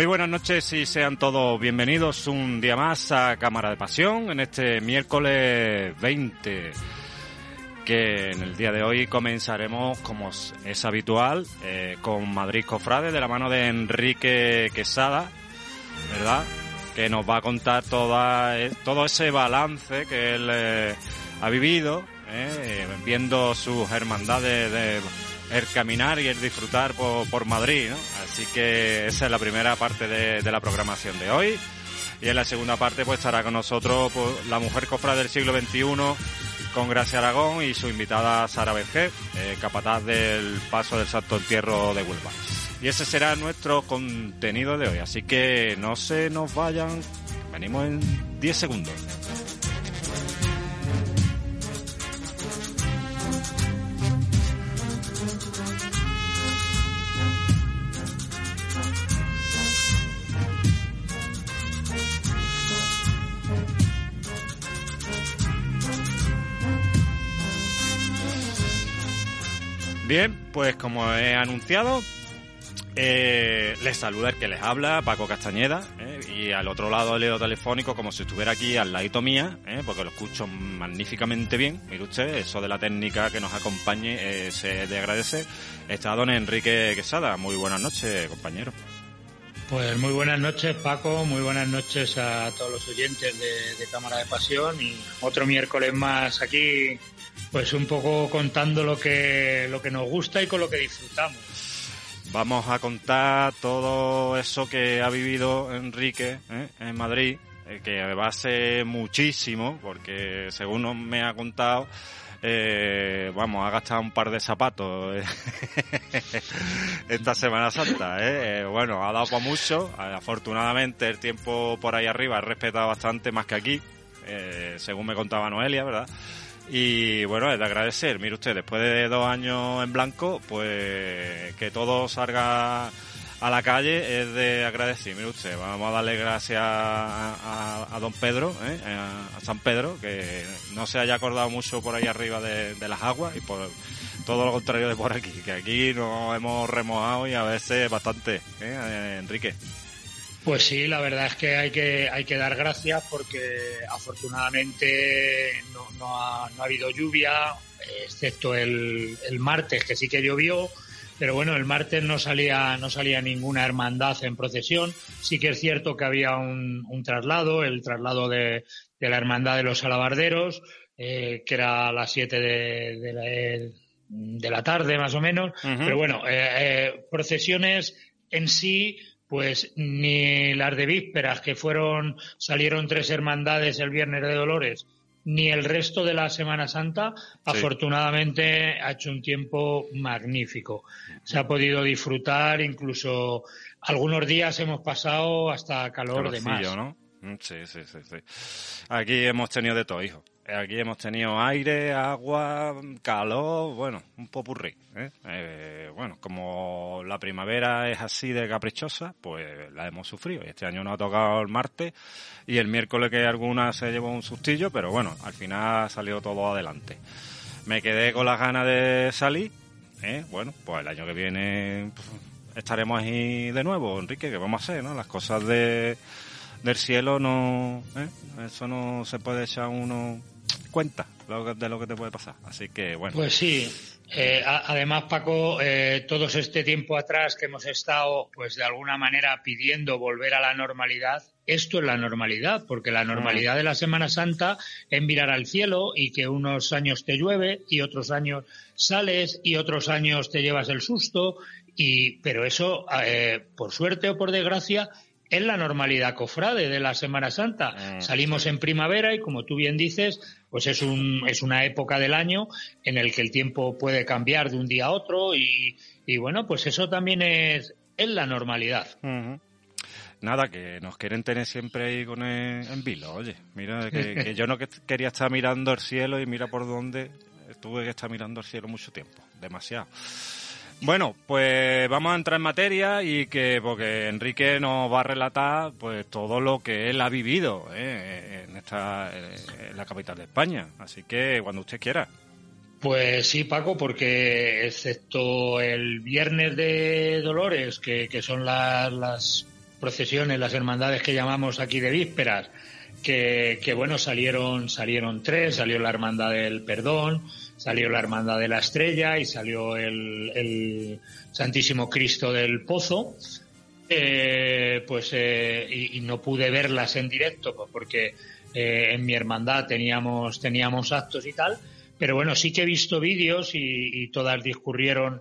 Muy buenas noches y sean todos bienvenidos un día más a Cámara de Pasión en este miércoles 20 que en el día de hoy comenzaremos como es habitual eh, con Madrid Cofrade de la mano de Enrique Quesada, ¿verdad? Que nos va a contar toda, eh, todo ese balance que él eh, ha vivido, viendo sus hermandades de el caminar y el disfrutar por, Madrid, ¿no? Así que esa es la primera parte de, la programación de hoy. Y en la segunda parte pues estará con nosotros pues, la mujer cofra del siglo XXI con Gracia Aragón y su invitada Sara Berger, eh, capataz del paso del Santo Entierro de Huelva. Y ese será nuestro contenido de hoy. Así que no se nos vayan. Venimos en 10 segundos. Bien, pues como he anunciado, eh, les saluda el que les habla, Paco Castañeda, eh, y al otro lado del telefónico, como si estuviera aquí al ladito mía, eh, porque lo escucho magníficamente bien. Mire usted, eso de la técnica que nos acompañe eh, se de agradecer. Está don Enrique Quesada. Muy buenas noches, compañero. Pues muy buenas noches, Paco. Muy buenas noches a todos los oyentes de Cámara de Pasión y otro miércoles más aquí pues un poco contando lo que, lo que nos gusta y con lo que disfrutamos. Vamos a contar todo eso que ha vivido Enrique ¿eh? en Madrid, eh, que va a ser muchísimo, porque según me ha contado, eh, vamos, ha gastado un par de zapatos esta Semana Santa. Bueno, ha dado para mucho. Afortunadamente el tiempo por ahí arriba ha respetado bastante más que aquí, según me contaba Noelia, ¿verdad? Y bueno, es de agradecer. Mire usted, después de dos años en blanco, pues que todo salga a la calle es de agradecer. Mire usted, vamos a darle gracias a, don Pedro, ¿eh? a, San Pedro, que no se haya acordado mucho por ahí arriba de, las aguas y por todo lo contrario de por aquí, que aquí nos hemos remojado y a veces bastante, ¿eh? Enrique. Pues sí, la verdad es que hay que, hay que dar gracias porque afortunadamente no, ha, habido lluvia, excepto el, martes que sí que llovió, pero bueno, el martes no salía, no salía ninguna hermandad en procesión. Sí que es cierto que había un, traslado, el traslado de, la hermandad de los alabarderos, eh, que era a las 7 de, la, tarde más o menos. Pero bueno, eh, eh, procesiones en sí pues ni las de vísperas, que fueron, salieron tres hermandades el viernes de Dolores, ni el resto de la Semana Santa, afortunadamente ha hecho un tiempo magnífico. Se ha podido disfrutar, incluso algunos días hemos pasado hasta calor de más. ¿no? Mm, sí, sí, sí, sí. Aquí hemos tenido de todo, hijo. Aquí hemos tenido aire, agua, calor, bueno, un popurrí. ¿eh? ¿eh? bueno, como la primavera es así de caprichosa, pues la hemos sufrido. Este año nos ha tocado el martes y el miércoles que alguna se llevó un sustillo, pero bueno, al final ha salido todo adelante. Me quedé con las ganas de salir. ¿eh? Bueno, pues el año que viene estaremos ahí de nuevo, Enrique, que vamos a hacer, ¿no? Las cosas de del cielo no, ¿eh? eso no se puede echar uno cuenta de lo que te puede pasar. Así que bueno. Pues sí. Eh, además, Paco, eh, todos este tiempo atrás que hemos estado, pues de alguna manera pidiendo volver a la normalidad, esto es la normalidad, porque la normalidad de la Semana Santa es mirar al cielo y que unos años te llueve y otros años sales y otros años te llevas el susto y pero eso, eh, por suerte o por desgracia, es la normalidad cofrade de la Semana Santa. Mm, Salimos en primavera y como tú bien dices, pues es, un, es una época del año en el que el tiempo puede cambiar de un día a otro y, bueno, pues eso también es, es la normalidad. Nada, que nos quieren tener siempre ahí con el, en vilo. Oye, mira, que, yo no quería estar mirando el cielo y mira por dónde tuve que estar mirando el cielo mucho tiempo, demasiado. Bueno, pues vamos a entrar en materia y que porque Enrique nos va a relatar pues todo lo que él ha vivido ¿eh? en esta en la capital de España. Así que cuando usted quiera. Pues sí, Paco, porque excepto el viernes de Dolores, que, son las, procesiones, las hermandades que llamamos aquí de vísperas, que, bueno, salieron, salieron tres, salió la Hermandad del Perdón, salió la Hermandad de la Estrella y salió el, Santísimo Cristo del Pozo. Eh, pues eh, y, no pude verlas en directo pues, porque eh, en mi hermandad teníamos teníamos actos y tal pero bueno sí que he visto vídeos y todas discurrieron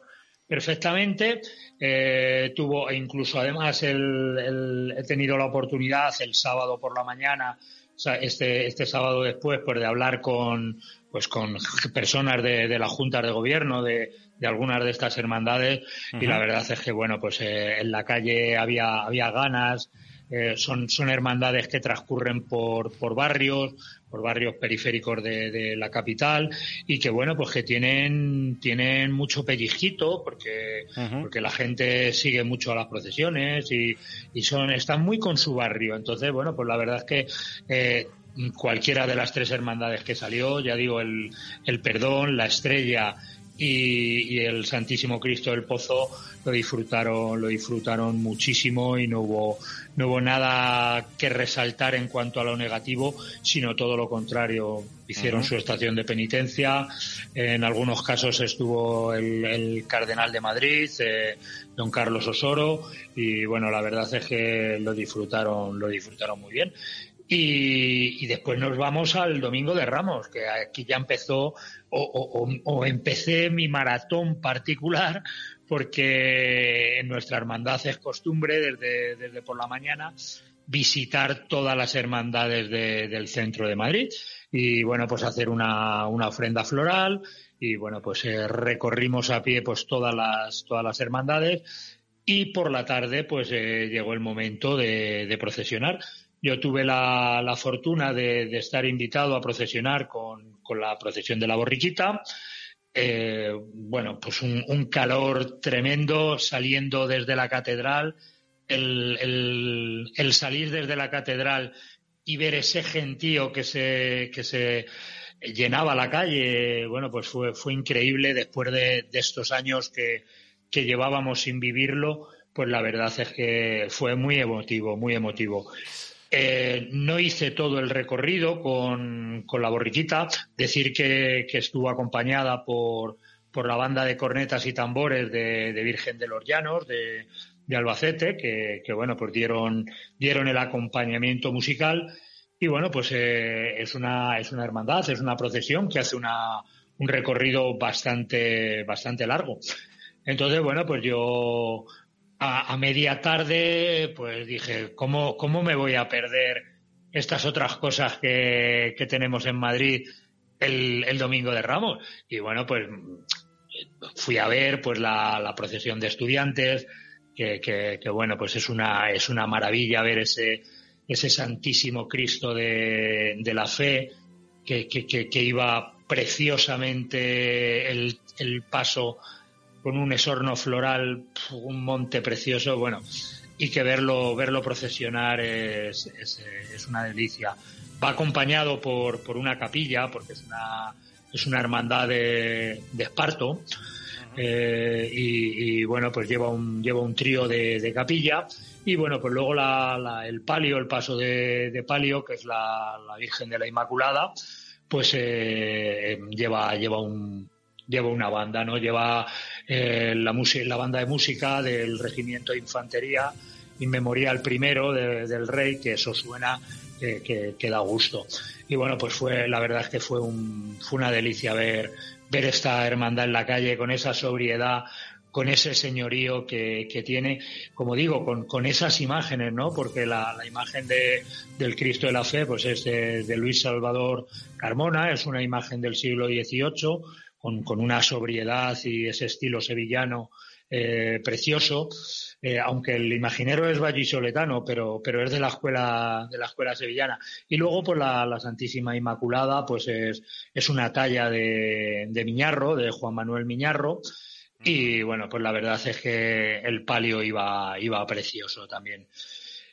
perfectamente. Eh, tuvo, e incluso además el, he tenido la oportunidad el sábado por la mañana, este, este sábado después, pues de hablar con, pues con personas de, de la Junta de Gobierno, de, de algunas de estas hermandades, y la verdad es que, bueno, pues eh, en la calle había, había ganas, eh, son, son hermandades que transcurren por, por barrios, por barrios periféricos de, la capital y que bueno pues que tienen tienen mucho pellizquito porque porque la gente sigue mucho a las procesiones y, y, son están muy con su barrio. Entonces bueno pues la verdad es que eh, cualquiera de las tres hermandades que salió ya digo el, el perdón la estrella y, el Santísimo Cristo del Pozo lo disfrutaron, lo disfrutaron muchísimo y no hubo, no hubo nada que resaltar en cuanto a lo negativo, sino todo lo contrario. Hicieron su estación de penitencia. En algunos casos estuvo el, cardenal de Madrid, eh, don Carlos Osoro, y bueno, la verdad es que lo disfrutaron, lo disfrutaron muy bien. Y, después nos vamos al Domingo de Ramos, que aquí ya empezó o, empecé mi maratón particular, porque en nuestra hermandad es costumbre desde, desde por la mañana visitar todas las hermandades del centro de Madrid y bueno, pues hacer una, ofrenda floral y bueno, pues eh, recorrimos a pie pues todas las, todas las hermandades y por la tarde pues eh, llegó el momento de, de procesionar yo tuve la, la fortuna de, de, estar invitado a procesionar con, con la procesión de la borriquita. Eh, bueno, pues un, calor tremendo saliendo desde la catedral, el, el, el, salir desde la catedral y ver ese gentío que se, que se llenaba la calle, bueno, pues fue, fue increíble después de, de estos años que, que llevábamos sin vivirlo, pues la verdad es que fue muy emotivo, muy emotivo. Eh, no hice todo el recorrido con, la borriquita, decir que, estuvo acompañada por, por, la banda de cornetas y tambores de, Virgen de los Llanos, de, Albacete, que, bueno, pues dieron, dieron el acompañamiento musical. Y bueno, pues eh, es, una, es una hermandad, es una procesión que hace una, un recorrido bastante, bastante largo. Entonces, bueno, pues yo a, media tarde, pues dije, ¿cómo, ¿cómo me voy a perder estas otras cosas que, que tenemos en Madrid el, el, domingo de Ramos? Y bueno, pues fui a ver pues la, la procesión de estudiantes, que, que, bueno, pues es una, es una maravilla ver ese, ese Santísimo Cristo de, de la fe, que, que, iba preciosamente el, el paso con un esorno floral, un monte precioso, bueno, y que verlo, verlo procesionar es, es, una delicia. Va acompañado por, por, una capilla, porque es una, es una hermandad de, de esparto, eh, y, bueno, pues lleva un, lleva un trío de, de capilla, y bueno, pues luego la, el palio, el paso de, de palio, que es la, la, Virgen de la Inmaculada, pues eh, lleva, lleva un, lleva una banda, ¿no? Lleva eh, la, la banda de música del Regimiento de Infantería Inmemorial primero del Rey, que eso suena que, que, da gusto. Y bueno, pues fue, la verdad es que fue, un, fue una delicia ver, ver esta hermandad en la calle con esa sobriedad, con ese señorío que, que tiene, como digo, con, con, esas imágenes, ¿no? Porque la, la imagen de, del Cristo de la Fe, pues es de, de, Luis Salvador Carmona, es una imagen del siglo XVIII, con, con una sobriedad y ese estilo sevillano eh, precioso. Eh, aunque el imaginero es vallisoletano, pero, pero es de la escuela, de la escuela sevillana. Y luego, pues la, la Santísima Inmaculada, pues es, es una talla de, de Miñarro, de Juan Manuel Miñarro. Y bueno, pues la verdad es que el palio iba, iba precioso también.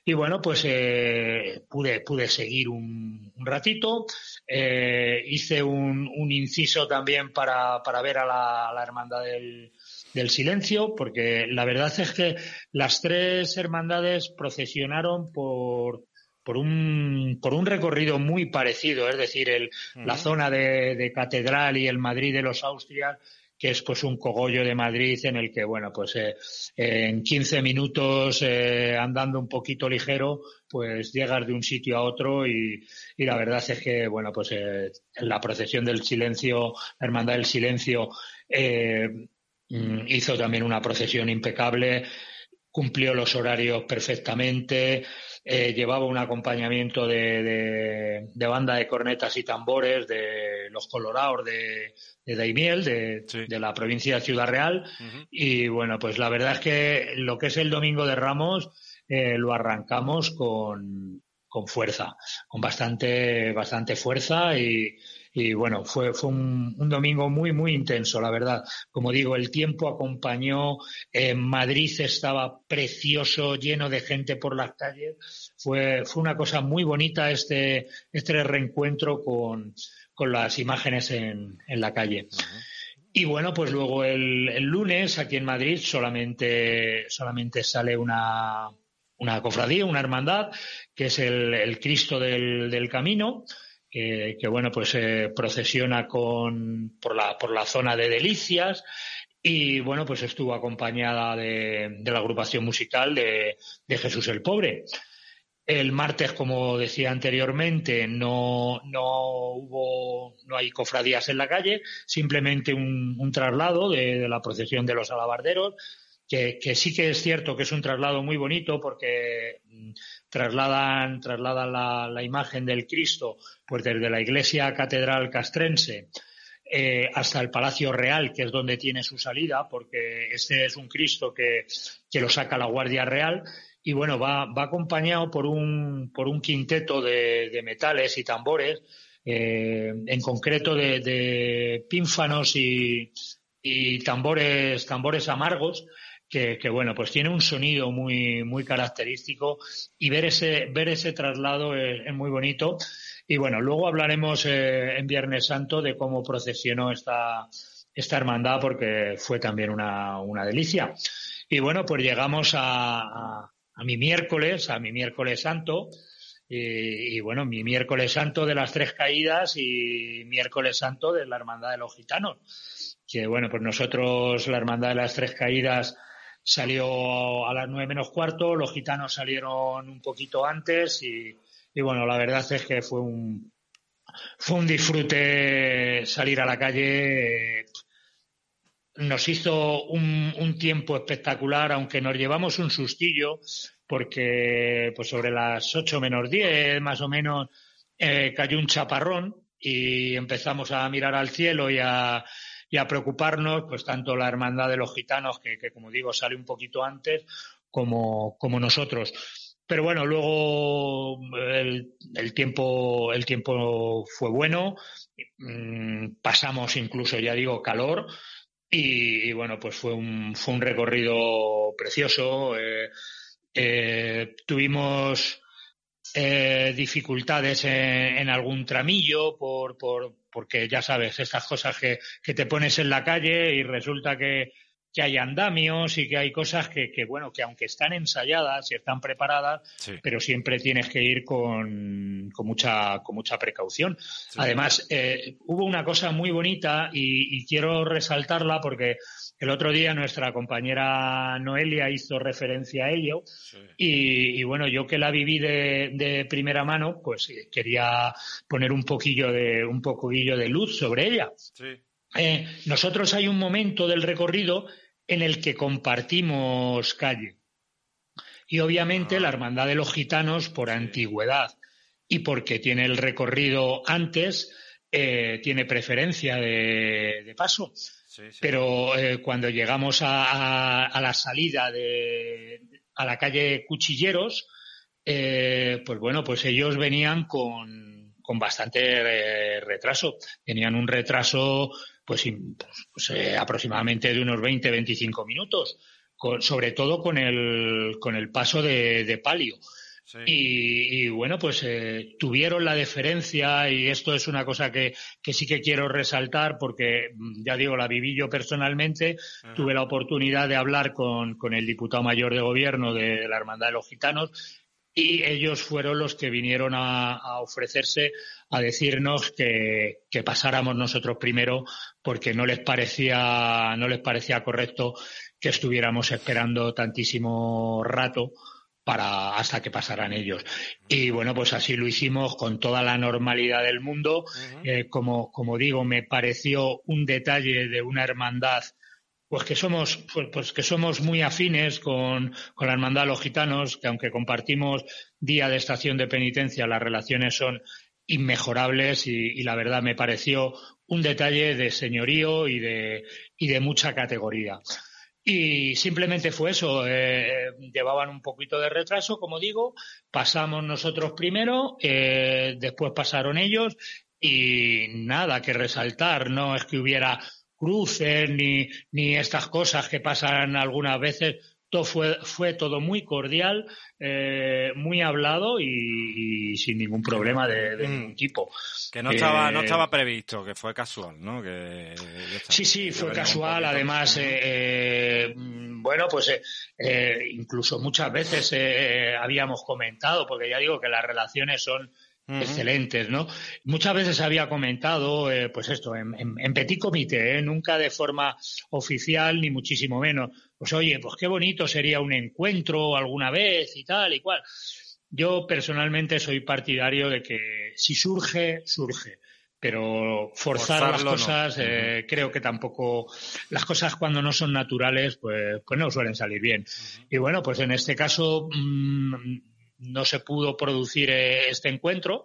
Y bueno, pues eh, pude, pude seguir un, un ratito. Eh, hice un, un, inciso también para, para ver a la, la hermandad del, del silencio, porque la verdad es que las tres hermandades procesionaron por, por un, por un recorrido muy parecido, es decir, el, la zona de, de, Catedral y el Madrid de los Austrias que es pues un cogollo de Madrid en el que, bueno, pues eh, en 15 minutos eh, andando un poquito ligero, pues llegas de un sitio a otro y, y la verdad es que, bueno, pues eh, la procesión del silencio, la Hermandad del Silencio, mm, hizo también una procesión impecable, cumplió los horarios perfectamente, eh, llevaba un acompañamiento de, de, banda de cornetas y tambores de los Colorados de, de Daimiel, de, de, la provincia de Ciudad Real. Y bueno, pues la verdad es que lo que es el Domingo de Ramos eh, lo arrancamos con, con fuerza, con bastante, bastante fuerza y, y bueno, fue, fue un, domingo muy, muy intenso, la verdad. Como digo, el tiempo acompañó, Madrid estaba precioso, lleno de gente por las calles. Fue, fue una cosa muy bonita este, este reencuentro con, con las imágenes en, en la calle. Y bueno, pues luego el, el, lunes aquí en Madrid solamente, solamente sale una, una cofradía, una hermandad, que es el, el Cristo del, del Camino, que, bueno, pues eh, procesiona con, por, la, por la zona de Delicias y bueno, pues estuvo acompañada de, de la agrupación musical de, Jesús el Pobre. El martes, como decía anteriormente, no, no hubo, no hay cofradías en la calle, simplemente un, un traslado de, la procesión de los alabarderos, que, sí que es cierto que es un traslado muy bonito porque mm, trasladan, trasladan la, la imagen del Cristo pues desde la iglesia catedral castrense eh, hasta el Palacio Real, que es donde tiene su salida, porque este es un Cristo que, que lo saca la Guardia Real. Y bueno, va, va acompañado por un, por un quinteto de, de metales y tambores, eh, en concreto de, de pínfanos y, y, tambores, tambores amargos, que, que, bueno, pues tiene un sonido muy, muy característico y ver ese, ver ese traslado es, muy bonito. Y bueno, luego hablaremos eh, en Viernes Santo de cómo procesionó esta, esta hermandad porque fue también una, una delicia. Y bueno, pues llegamos a, a, a mi miércoles, a mi miércoles santo. Y, y, bueno, mi miércoles santo de las tres caídas y miércoles santo de la Hermandad de los Gitanos. Que bueno, pues nosotros, la Hermandad de las tres caídas, salió a las nueve menos cuarto, los gitanos salieron un poquito antes y, bueno, la verdad es que fue un, fue un disfrute salir a la calle. Nos hizo un, un, tiempo espectacular, aunque nos llevamos un sustillo, porque pues sobre las ocho menos diez, más o menos, eh, cayó un chaparrón y empezamos a mirar al cielo y a, y a preocuparnos, pues tanto la hermandad de los gitanos, que, que como digo, sale un poquito antes, como, como nosotros pero bueno, luego el, el, tiempo, el tiempo fue bueno, mm, pasamos incluso, ya digo, calor y, bueno, pues fue un, fue un recorrido precioso. Eh, eh, tuvimos eh, dificultades en, en, algún tramillo por, por, porque ya sabes, estas cosas que, que te pones en la calle y resulta que, que hay andamios y que hay cosas que, que, bueno, que aunque están ensayadas y están preparadas, sí. pero siempre tienes que ir con, con mucha, con mucha precaución. Sí. Además, eh, hubo una cosa muy bonita y, y, quiero resaltarla porque el otro día nuestra compañera Noelia hizo referencia a ello sí. y, y, bueno, yo que la viví de, de primera mano, pues eh, quería poner un poquillo de, un poquillo de luz sobre ella. Eh, nosotros hay un momento del recorrido en el que compartimos calle. Y obviamente ah. la Hermandad de los Gitanos, por antigüedad y porque tiene el recorrido antes, eh, tiene preferencia de, de paso. Sí, sí. Pero eh, cuando llegamos a, a, a, la salida de a la calle Cuchilleros, eh, pues bueno, pues ellos venían con, con bastante retraso. Tenían un retraso pues, pues eh, aproximadamente de unos 20, 25 minutos, con, sobre todo con el, con el paso de, de palio. Y, bueno, pues eh, tuvieron la deferencia y esto es una cosa que, que, sí que quiero resaltar porque, mm, ya digo, la viví yo personalmente. Tuve la oportunidad de hablar con, con el diputado mayor de gobierno de la Hermandad de los Gitanos y ellos fueron los que vinieron a, ofrecerse a decirnos que, pasáramos nosotros primero porque no les parecía no les parecía correcto que estuviéramos esperando tantísimo rato para hasta que pasaran ellos. Y bueno, pues así lo hicimos con toda la normalidad del mundo. Eh, como, como digo, me pareció un detalle de una hermandad pues que somos, pues, pues, que somos muy afines con, la hermandad de los gitanos, que aunque compartimos día de estación de penitencia, las relaciones son inmejorables y, la verdad me pareció un detalle de señorío y de, y de mucha categoría. Y simplemente fue eso, eh, llevaban un poquito de retraso, como digo, pasamos nosotros primero, eh, después pasaron ellos y nada que resaltar, no es que hubiera cruces ni, ni estas cosas que pasan algunas veces. Todo fue, fue todo muy cordial, eh, muy hablado y, sin ningún problema de, mm. ningún tipo. Que no estaba, no eh, estaba previsto, que fue casual, ¿no? Que, sí, sí, fue casual. Además, eh, mm, bueno, pues incluso muchas veces habíamos comentado, porque ya digo que las relaciones son excelentes, ¿no? Muchas veces había comentado, eh, pues esto, en, petit comité, ¿eh? nunca de forma oficial ni muchísimo menos. Pues oye, pues qué bonito sería un encuentro alguna vez y tal y cual. Yo personalmente soy partidario de que si surge, surge. Pero forzar las cosas, eh, creo que tampoco, las cosas cuando no son naturales, pues, pues no suelen salir bien. Y bueno, pues en este caso, mm, no se pudo producir eh, este encuentro.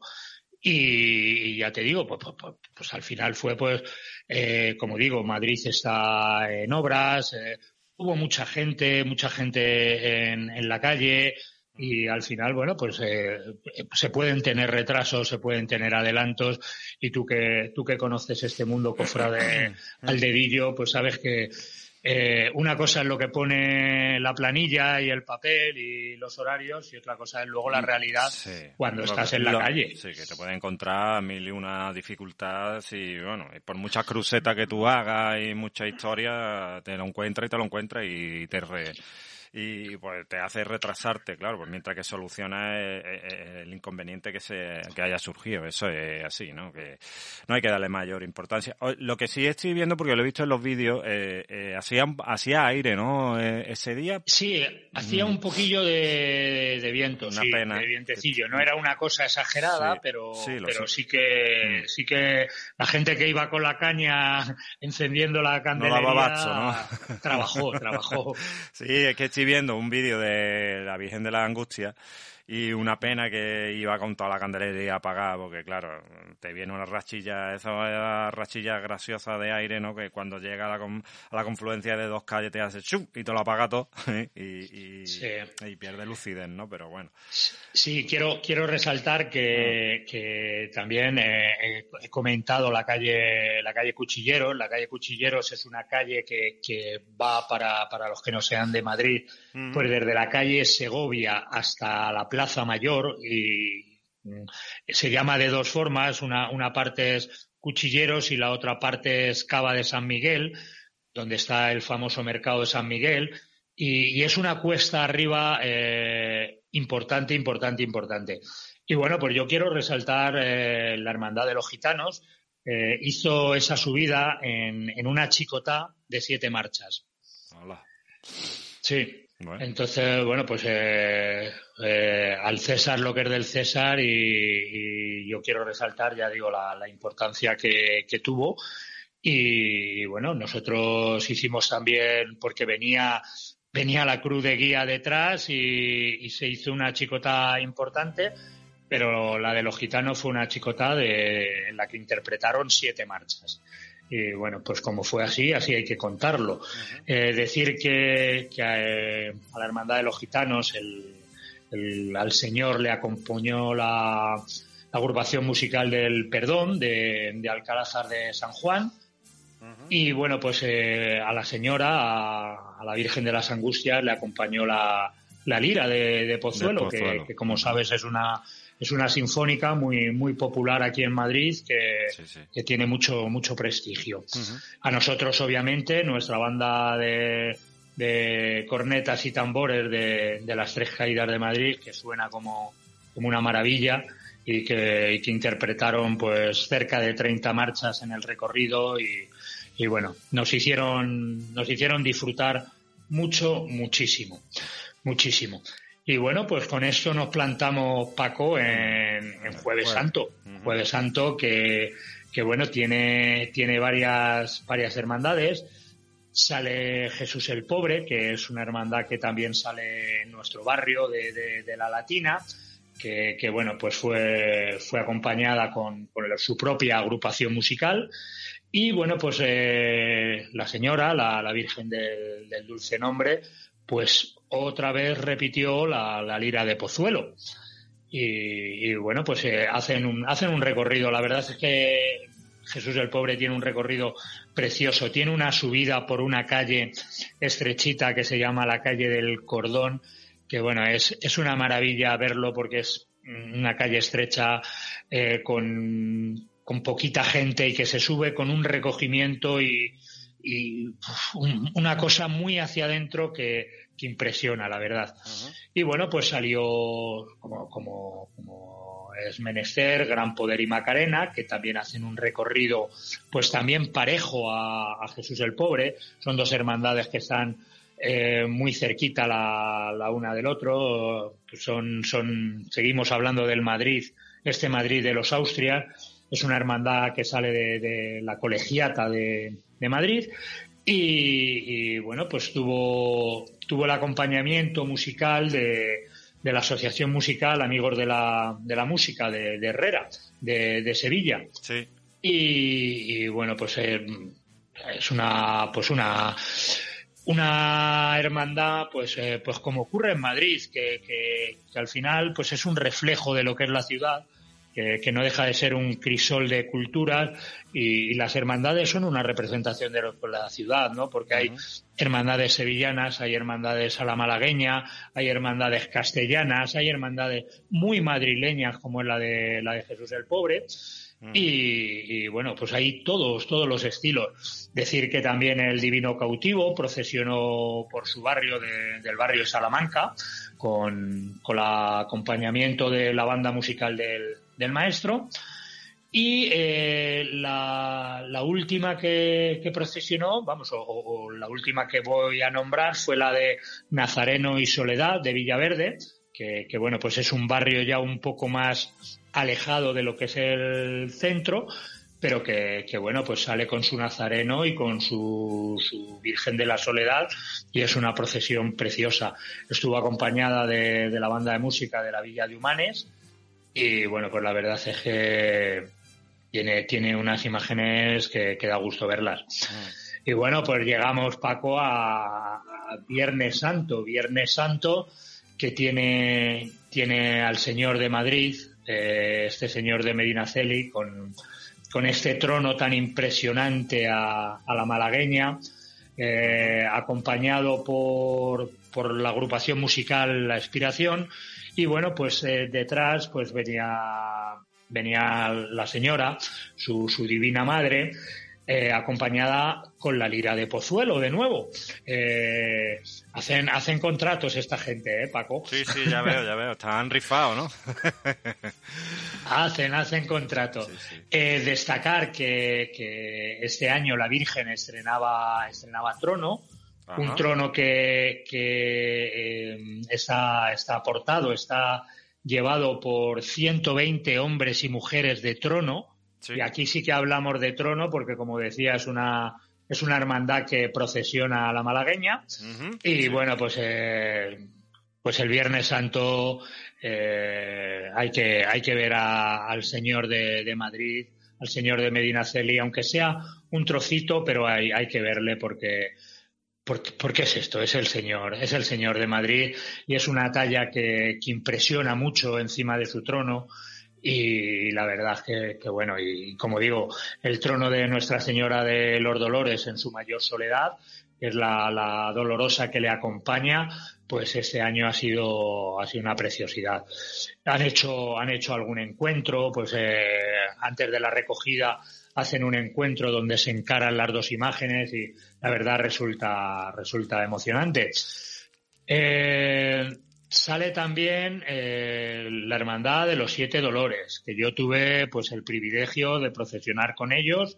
Y, ya te digo, pues, pues, pues, pues al final fue, pues, eh, como digo, Madrid está en obras, eh, hubo mucha gente, mucha gente en, la calle y al final, bueno, pues se pueden tener retrasos, se pueden tener adelantos y tú que, tú que conoces este mundo cofrade al dedillo, pues sabes que eh, una cosa es lo que pone la planilla y el papel y los horarios y otra cosa es luego la mm, realidad cuando estás en la calle. Sí, que te puede encontrar mil y una dificultades y bueno, por mucha cruceta que tú hagas y mucha historia, te lo encuentras y te lo encuentras y te re y pues te hace retrasarte, claro, pues mientras que soluciona eh, eh, el, inconveniente que se que haya surgido, eso es así, ¿no? Que no hay que darle mayor importancia. Lo que sí estoy viendo, porque lo he visto en los vídeos, eh, eh hacía, hacía aire, ¿no? ese día. Sí, hacía un poquillo de, de viento, una pena. de vientecillo. No era una cosa exagerada, pero, sí, pero sí que, mm. sí que la gente que iba con la caña encendiendo la candelería ¿no? trabajó, trabajó. Sí, es que viendo un vídeo de la Virgen de la Angustia y una pena que iba con toda la candelería apagada, porque claro, te viene una rachilla, esa rachilla graciosa de aire, ¿no? Que cuando llega a la, a la confluencia de dos calles te hace chum y te lo apaga todo y, y, pierde lucidez, ¿no? Pero bueno. Sí, quiero, quiero resaltar que, que también eh, he comentado la calle, la calle Cuchilleros. La calle Cuchilleros es una calle que, que va para, para los que no sean de Madrid, pues desde la calle Segovia hasta la Plaza Mayor y mm, se llama de dos formas. Una, una parte es Cuchilleros y la otra parte es Cava de San Miguel, donde está el famoso mercado de San Miguel. Y, es una cuesta arriba eh, importante, importante, importante. Y bueno, pues yo quiero resaltar eh, la Hermandad de los Gitanos. Eh, hizo esa subida en, en, una chicota de siete marchas. Hola. Sí, entonces, bueno, pues eh, eh, al César lo que es del César y, yo quiero resaltar, ya digo, la, importancia que, tuvo. Y bueno, nosotros hicimos también, porque venía, venía la cruz de guía detrás y, se hizo una chicota importante, pero la de los gitanos fue una chicota de, en la que interpretaron siete marchas. Y bueno, pues como fue así, así hay que contarlo. Eh, decir que, eh, a, la Hermandad de los Gitanos, el, al Señor le acompañó la, agrupación musical del Perdón de, de Alcalázar de San Juan. Y bueno, pues eh, a la señora, a, la Virgen de las Angustias, le acompañó la, la lira de, Pozuelo, Que, como sabes es una es una sinfónica muy muy popular aquí en Madrid que, que tiene mucho mucho prestigio. A nosotros obviamente nuestra banda de, de cornetas y tambores de, de, las tres caídas de Madrid que suena como como una maravilla y que, y que interpretaron pues cerca de 30 marchas en el recorrido y, y bueno, nos hicieron, nos hicieron disfrutar mucho, muchísimo, muchísimo. Y bueno, pues con eso nos plantamos, Paco, en, Jueves Santo. Jueves Santo que, que bueno, tiene, tiene varias, varias hermandades. Sale Jesús el Pobre, que es una hermandad que también sale en nuestro barrio de, de, la Latina, que, que, bueno, pues fue, fue acompañada con, con su propia agrupación musical. Y bueno, pues eh, la señora, la, la Virgen del, Dulce Nombre, pues otra vez repitió la, la lira de Pozuelo. Y, bueno, pues eh, hacen, un, hacen un recorrido. La verdad es que Jesús el Pobre tiene un recorrido precioso. Tiene una subida por una calle estrechita que se llama la calle del Cordón, que bueno, es, es una maravilla verlo porque es una calle estrecha eh, con con poquita gente y que se sube con un recogimiento y, una cosa muy hacia adentro que, impresiona, la verdad. Y bueno, pues salió como, como, es menester, Gran Poder y Macarena, que también hacen un recorrido, pues también parejo a, Jesús el Pobre. Son dos hermandades que están eh, muy cerquita la, la, una del otro. Son, son, seguimos hablando del Madrid, este Madrid de los Austrias es una hermandad que sale de, la colegiata de, Madrid y, bueno, pues tuvo, tuvo el acompañamiento musical de, la Asociación Musical Amigos de la, de la Música de, Herrera, de, Sevilla. Sí. Y, bueno, pues eh, es una, pues una, una hermandad, pues, eh, pues como ocurre en Madrid, que, que, que, al final, pues es un reflejo de lo que es la ciudad que, no deja de ser un crisol de culturas y, las hermandades son una representación de la ciudad, ¿no? Porque hay hermandades sevillanas, hay hermandades a la malagueña, hay hermandades castellanas, hay hermandades muy madrileñas como es la de la de Jesús el Pobre. Y, bueno, pues hay todos, todos los estilos. Decir que también el Divino Cautivo procesionó por su barrio, del barrio de Salamanca, con, con el acompañamiento de la banda musical del, del maestro. Y eh, la, última que, procesionó, vamos, o, la última que voy a nombrar fue la de Nazareno y Soledad de Villaverde, que, bueno, pues es un barrio ya un poco más alejado de lo que es el centro, pero que, bueno, pues sale con su Nazareno y con su, Virgen de la Soledad y es una procesión preciosa. Estuvo acompañada de la banda de música de la Villa de Humanes y bueno, pues la verdad es que tiene, tiene unas imágenes que, da gusto verlas. Ah. Y bueno, pues llegamos, Paco, a, Viernes Santo. Viernes Santo que tiene, tiene al Señor de Madrid, eh, este Señor de Medinaceli, con, con este trono tan impresionante a, a la malagueña, eh, acompañado por, por la agrupación musical La Inspiración y bueno, pues eh, detrás pues venía, venía la señora, su, su divina madre, eh, acompañada con la lira de Pozuelo de nuevo. Eh, hacen, hacen contratos esta gente, ¿eh, Paco? Sí, sí, ya veo, ya veo. Están rifados, ¿no? hacen, hacen contratos. destacar que, que, este año la Virgen estrenaba, estrenaba Trono, un trono que, que eh, está, está aportado, está llevado por 120 hombres y mujeres de trono. Y aquí sí que hablamos de trono porque, como decía, es una, es una hermandad que procesiona a la malagueña. Y bueno, pues, eh, pues el Viernes Santo eh, hay, que, hay que ver al Señor de, de, Madrid, al Señor de Medina Celi, aunque sea un trocito, pero hay, hay que verle porque ¿Por, qué es esto? Es el Señor, es el Señor de Madrid y es una talla que, impresiona mucho encima de su trono y la verdad que, que, bueno, y como digo, el trono de Nuestra Señora de los Dolores en su mayor soledad, que es la, la dolorosa que le acompaña, pues este año ha sido, ha sido una preciosidad. Han hecho, han hecho algún encuentro, pues eh, antes de la recogida hacen un encuentro donde se encaran las dos imágenes y la verdad resulta, resulta emocionante. Eh, sale también eh, la Hermandad de los Siete Dolores, que yo tuve pues el privilegio de procesionar con ellos,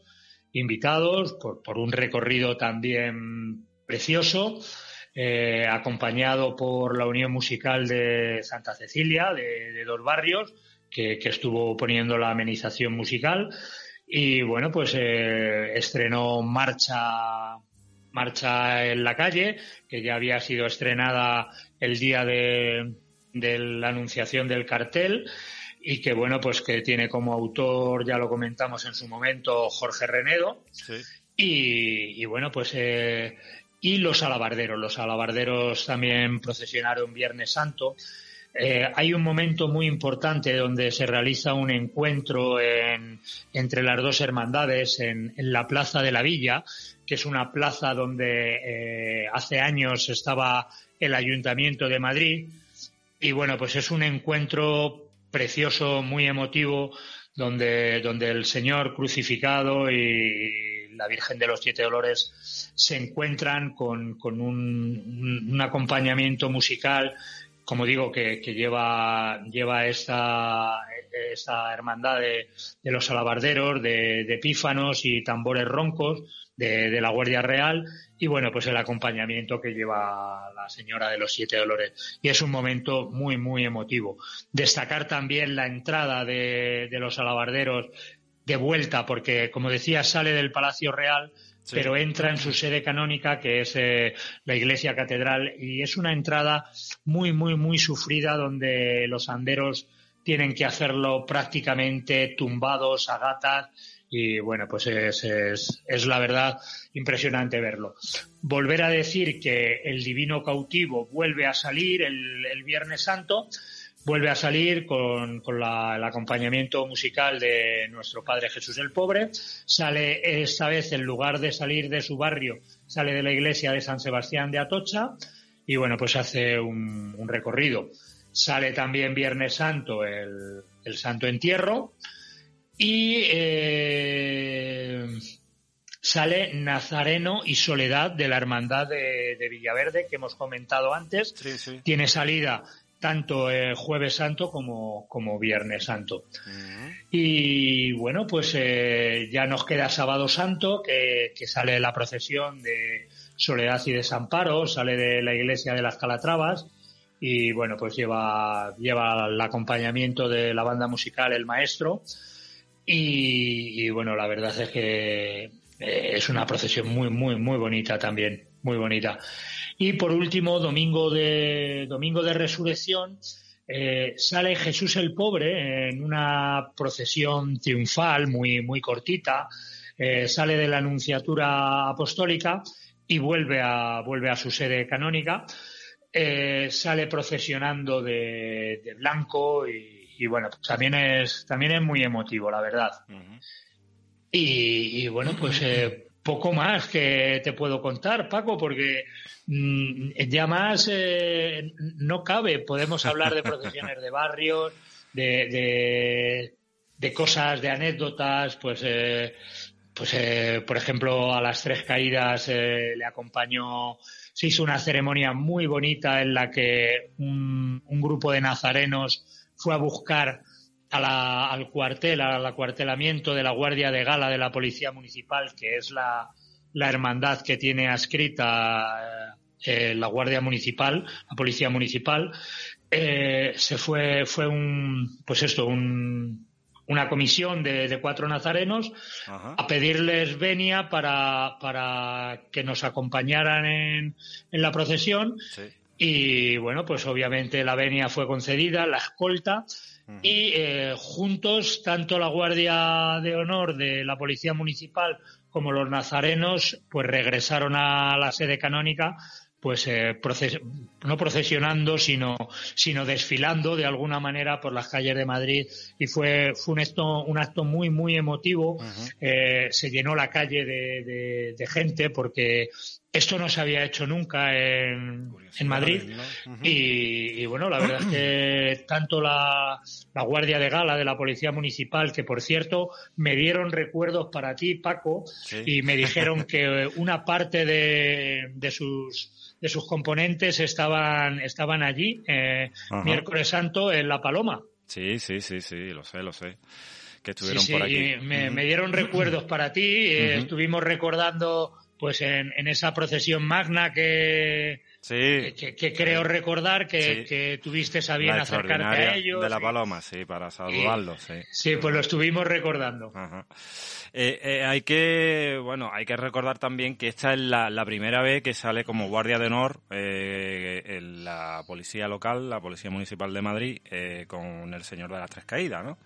invitados por, por un recorrido también precioso eh, acompañado por la Unión Musical de Santa Cecilia, de, dos barrios, que, estuvo poniendo la amenización musical. Y bueno, pues eh, estrenó Marcha, Marcha en la calle, que ya había sido estrenada el día de, la anunciación del cartel y que bueno, pues que tiene como autor, ya lo comentamos en su momento, Jorge Renedo. Y, bueno, pues eh, y los alabarderos. Los alabarderos también procesionaron Viernes Santo. Eh, hay un momento muy importante donde se realiza un encuentro entre las dos hermandades en, la Plaza de la Villa, que es una plaza donde eh, hace años estaba el Ayuntamiento de Madrid. Y bueno, pues es un encuentro precioso, muy emotivo, donde, donde el Señor crucificado y la Virgen de los Siete Dolores se encuentran con, un, acompañamiento musical, como digo, que, lleva, lleva esta, esta hermandad de, los alabarderos, de, de, pífanos y tambores roncos de, la Guardia Real y bueno, pues el acompañamiento que lleva la señora de los siete dolores. Y es un momento muy, muy emotivo. Destacar también la entrada de, de los alabarderos de vuelta, porque como decía, sale del Palacio Real, pero entra en su sede canónica, que es eh, la iglesia catedral, y es una entrada muy, muy, muy sufrida, donde los anderos tienen que hacerlo prácticamente tumbados a gatas, y bueno, pues es, es, es la verdad impresionante verlo. Volver a decir que el divino cautivo vuelve a salir el, el Viernes Santo, vuelve a salir con, el acompañamiento musical de nuestro Padre Jesús el Pobre. Sale esta vez, en lugar de salir de su barrio, sale de la iglesia de San Sebastián de Atocha y bueno, pues hace un, recorrido. Sale también Viernes Santo el, Santo Entierro y eh, sale Nazareno y Soledad de la Hermandad de, Villaverde que hemos comentado antes. Tiene salida tanto el Jueves Santo como, como Viernes Santo. Y bueno, pues eh, ya nos queda Sábado Santo, que, sale la procesión de Soledad y Desamparo, sale de la iglesia de las Calatravas y bueno, pues lleva, lleva el acompañamiento de la banda musical El Maestro. Y, y bueno, la verdad es que eh, es una procesión muy, muy, muy bonita también, muy bonita. Y por último, domingo de, domingo de resurrección, eh, sale Jesús el Pobre en una procesión triunfal muy, muy cortita, eh, sale de la Anunciatura Apostólica y vuelve a, vuelve a su sede canónica, eh, sale procesionando de, blanco y, bueno, también es, también es muy emotivo, la verdad. y, y, bueno, pues poco más que te puedo contar, Paco, porque mm, ya más eh, no cabe. Podemos hablar de procesiones de barrios, de, de, cosas, de anécdotas, pues, eh, pues eh, por ejemplo, a las tres caídas le acompañó, se hizo una ceremonia muy bonita en la que un, un grupo de nazarenos fue a buscar al cuartel, al acuartelamiento de la Guardia de Gala de la Policía Municipal, que es la, hermandad que tiene adscrita eh, la Guardia Municipal, la Policía Municipal, eh, se fue, fue un, pues esto, un, una comisión de, cuatro nazarenos a pedirles venia para, para que nos acompañaran en, en la procesión. Y bueno, pues obviamente la venia fue concedida, la escolta, y eh, juntos, tanto la Guardia de Honor de la Policía Municipal como los nazarenos, pues regresaron a la sede canónica pues eh, no procesionando, sino, sino desfilando de alguna manera por las calles de Madrid. Y fue, fue un, acto, un acto muy, muy emotivo. Eh, se llenó la calle de, de, gente porque Esto no se había hecho nunca en, Madrid. y, bueno, la verdad es que tanto la, Guardia de Gala de la Policía Municipal, que por cierto me dieron recuerdos para ti, Paco, y me dijeron que una parte de, de sus de sus componentes estaban, estaban allí, eh, miércoles santo, en La Paloma. Sí, sí, sí, sí, lo sé, lo sé. Que estuvieron por aquí. Me, me, dieron recuerdos para ti, eh, estuvimos recordando pues en, en esa procesión magna que, que, creo recordar que, tuviste a bien acercarte a ellos. De la paloma, sí, para saludarlos, sí. Sí, pues lo estuvimos recordando. Eh, eh, hay que, bueno, hay que recordar también que esta es la, primera vez que sale como guardia de honor eh, en la policía local, la policía municipal de Madrid, con el señor de las tres caídas, ¿no?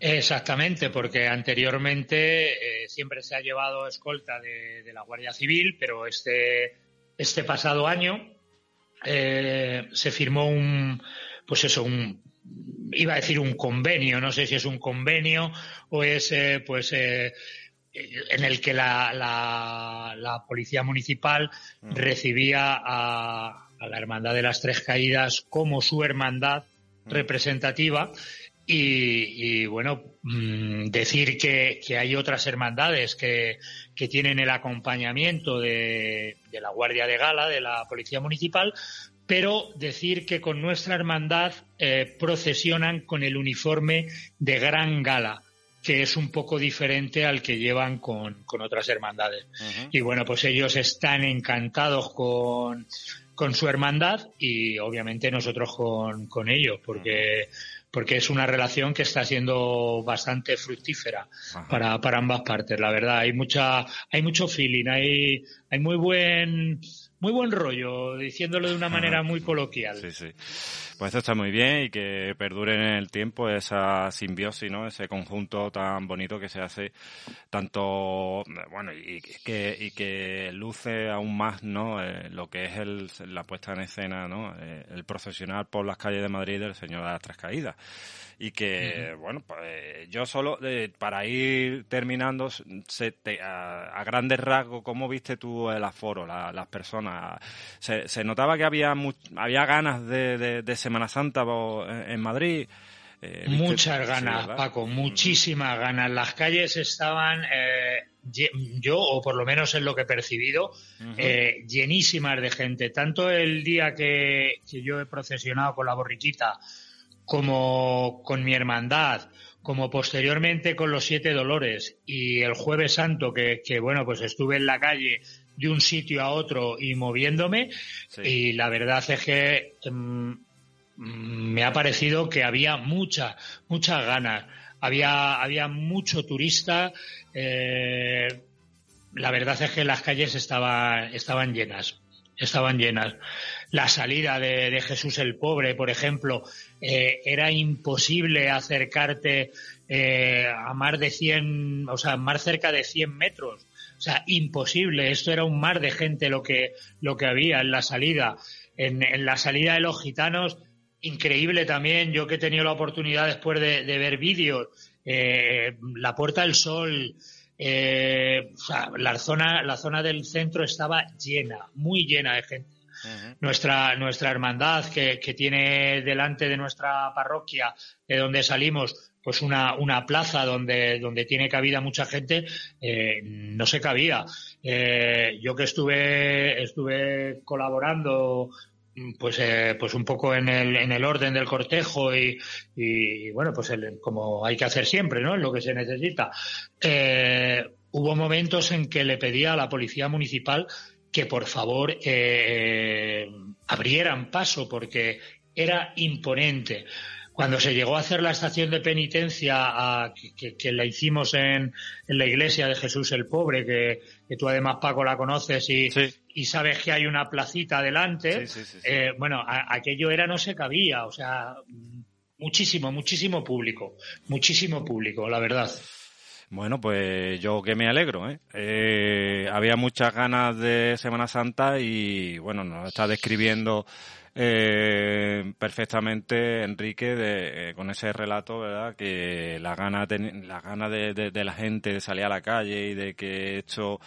Exactamente, porque anteriormente eh, siempre se ha llevado escolta de, la Guardia Civil, pero este, este pasado año eh, se firmó un, pues eso, un, iba a decir un convenio, no sé si es un convenio o es, eh, pues, en el que la, la, policía municipal recibía a, a, la Hermandad de las Tres Caídas como su hermandad representativa y, bueno, mm, decir que, hay otras hermandades que, tienen el acompañamiento de, la Guardia de Gala, de la Policía Municipal, pero decir que con nuestra hermandad eh, procesionan con el uniforme de gran gala, que es un poco diferente al que llevan con, otras hermandades. Y bueno, pues ellos están encantados con, con su hermandad y obviamente nosotros con, con ellos, porque porque es una relación que está siendo bastante fructífera para, para, ambas partes, la verdad. Hay mucha, hay mucho feeling, hay, hay muy buen, muy buen rollo, diciéndolo de una manera muy coloquial. Sí, sí. Pues esto está muy bien y que perdure en el tiempo esa simbiosis, ¿no? Ese conjunto tan bonito que se hace tanto, bueno, y que, y que luce aún más, ¿no? Eh, lo que es el, la puesta en escena, ¿no? Eh, el profesional por las calles de Madrid del Señor de las Tres Caídas y que, bueno, pues yo solo, eh, para ir terminando, se a, grandes rasgos, ¿cómo viste tú el aforo, las personas? Se, notaba que había, había ganas de, de, Semana Santa en Madrid. Eh, Muchas ganas, Paco, muchísimas ganas. Las calles estaban, eh, yo, o por lo menos en lo que he percibido, llenísimas de gente. Tanto el día que, que yo he procesionado con la borriquita, como con mi hermandad, como posteriormente con los siete dolores y el jueves santo que, bueno, pues estuve en la calle de un sitio a otro y moviéndome y la verdad es que mm, me ha parecido que había mucha, muchas ganas. Había, había mucho turista. Eh, la verdad es que las calles estaban, estaban llenas estaban llenas. La salida de, Jesús el Pobre, por ejemplo, eh, era imposible acercarte eh, a más de 100, o sea, más cerca de 100 metros. O sea, imposible. Esto era un mar de gente lo que, lo que había en la salida. En, la salida de los gitanos, increíble también. Yo que he tenido la oportunidad después de, ver vídeos, eh, la Puerta del Sol, eh, la zona, la zona del centro estaba llena, muy llena de gente. Nuestra, nuestra hermandad que, tiene delante de nuestra parroquia, de donde salimos, pues una, una plaza donde, donde tiene cabida mucha gente, eh, no se cabía. Yo que estuve, estuve colaborando pues eh, pues un poco en el, en el orden del cortejo y, y bueno pues como hay que hacer siempre no lo que se necesita. Eh, hubo momentos en que le pedía a la policía municipal que por favor eh, abrieran paso porque era imponente. Cuando se llegó a hacer la estación de penitencia que, la hicimos en, en, la iglesia de Jesús el Pobre, que, tú además Paco la conoces y, y sabes que hay una placita adelante, eh, bueno, aquello era no se cabía, o sea, muchísimo, muchísimo público, muchísimo público, la verdad. Bueno, pues yo que me alegro. ¿eh? ¿eh? había muchas ganas de Semana Santa y bueno, nos está describiendo eh, perfectamente Enrique de, eh, con ese relato, ¿verdad? Que la gana, la gana de, de, la gente de salir a la calle y de que esto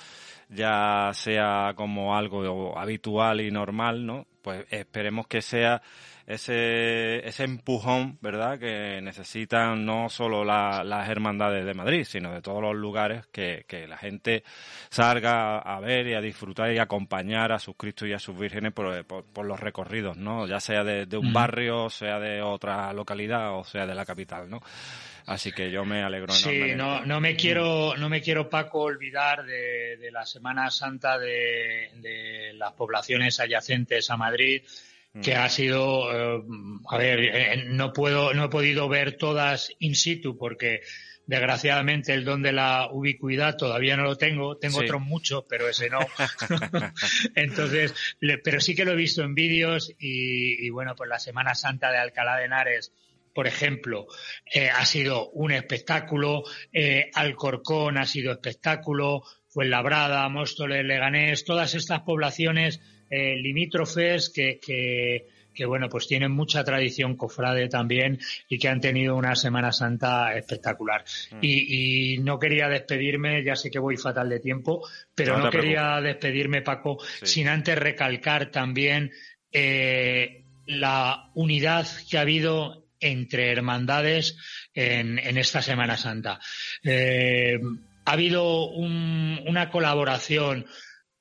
ya sea como algo habitual y normal, ¿no? Pues esperemos que sea ese, ese empujón, ¿verdad?, que necesitan no solo las hermandades de Madrid, sino de todos los lugares que, que la gente salga a ver y a disfrutar y acompañar a sus Cristos y a sus vírgenes por, por, los recorridos, ¿no? Ya sea de, un barrio, sea de otra localidad o sea de la capital, ¿no? Así que yo me alegro Sí, no, no me quiero, no me quiero Paco olvidar de, de la Semana Santa de, de, las poblaciones adyacentes a Madrid, que ha sido, eh, a ver, eh, no puedo, no he podido ver todas in situ porque desgraciadamente el don de la ubicuidad todavía no lo tengo, tengo otros muchos, pero ese no. Entonces, pero sí que lo he visto en vídeos y, bueno, pues la Semana Santa de Alcalá de Henares, por ejemplo, eh, ha sido un espectáculo, Alcorcón ha sido espectáculo, Fuenlabrada, Móstoles, Leganés, todas estas poblaciones eh, limítrofes que, que, bueno, pues tienen mucha tradición cofrade también y que han tenido una Semana Santa espectacular. Mm. Y, no quería despedirme, ya sé que voy fatal de tiempo, pero no, quería despedirme, Paco, sin antes recalcar también eh, la unidad que ha habido entre hermandades en, en esta Semana Santa. Eh, ha habido una colaboración,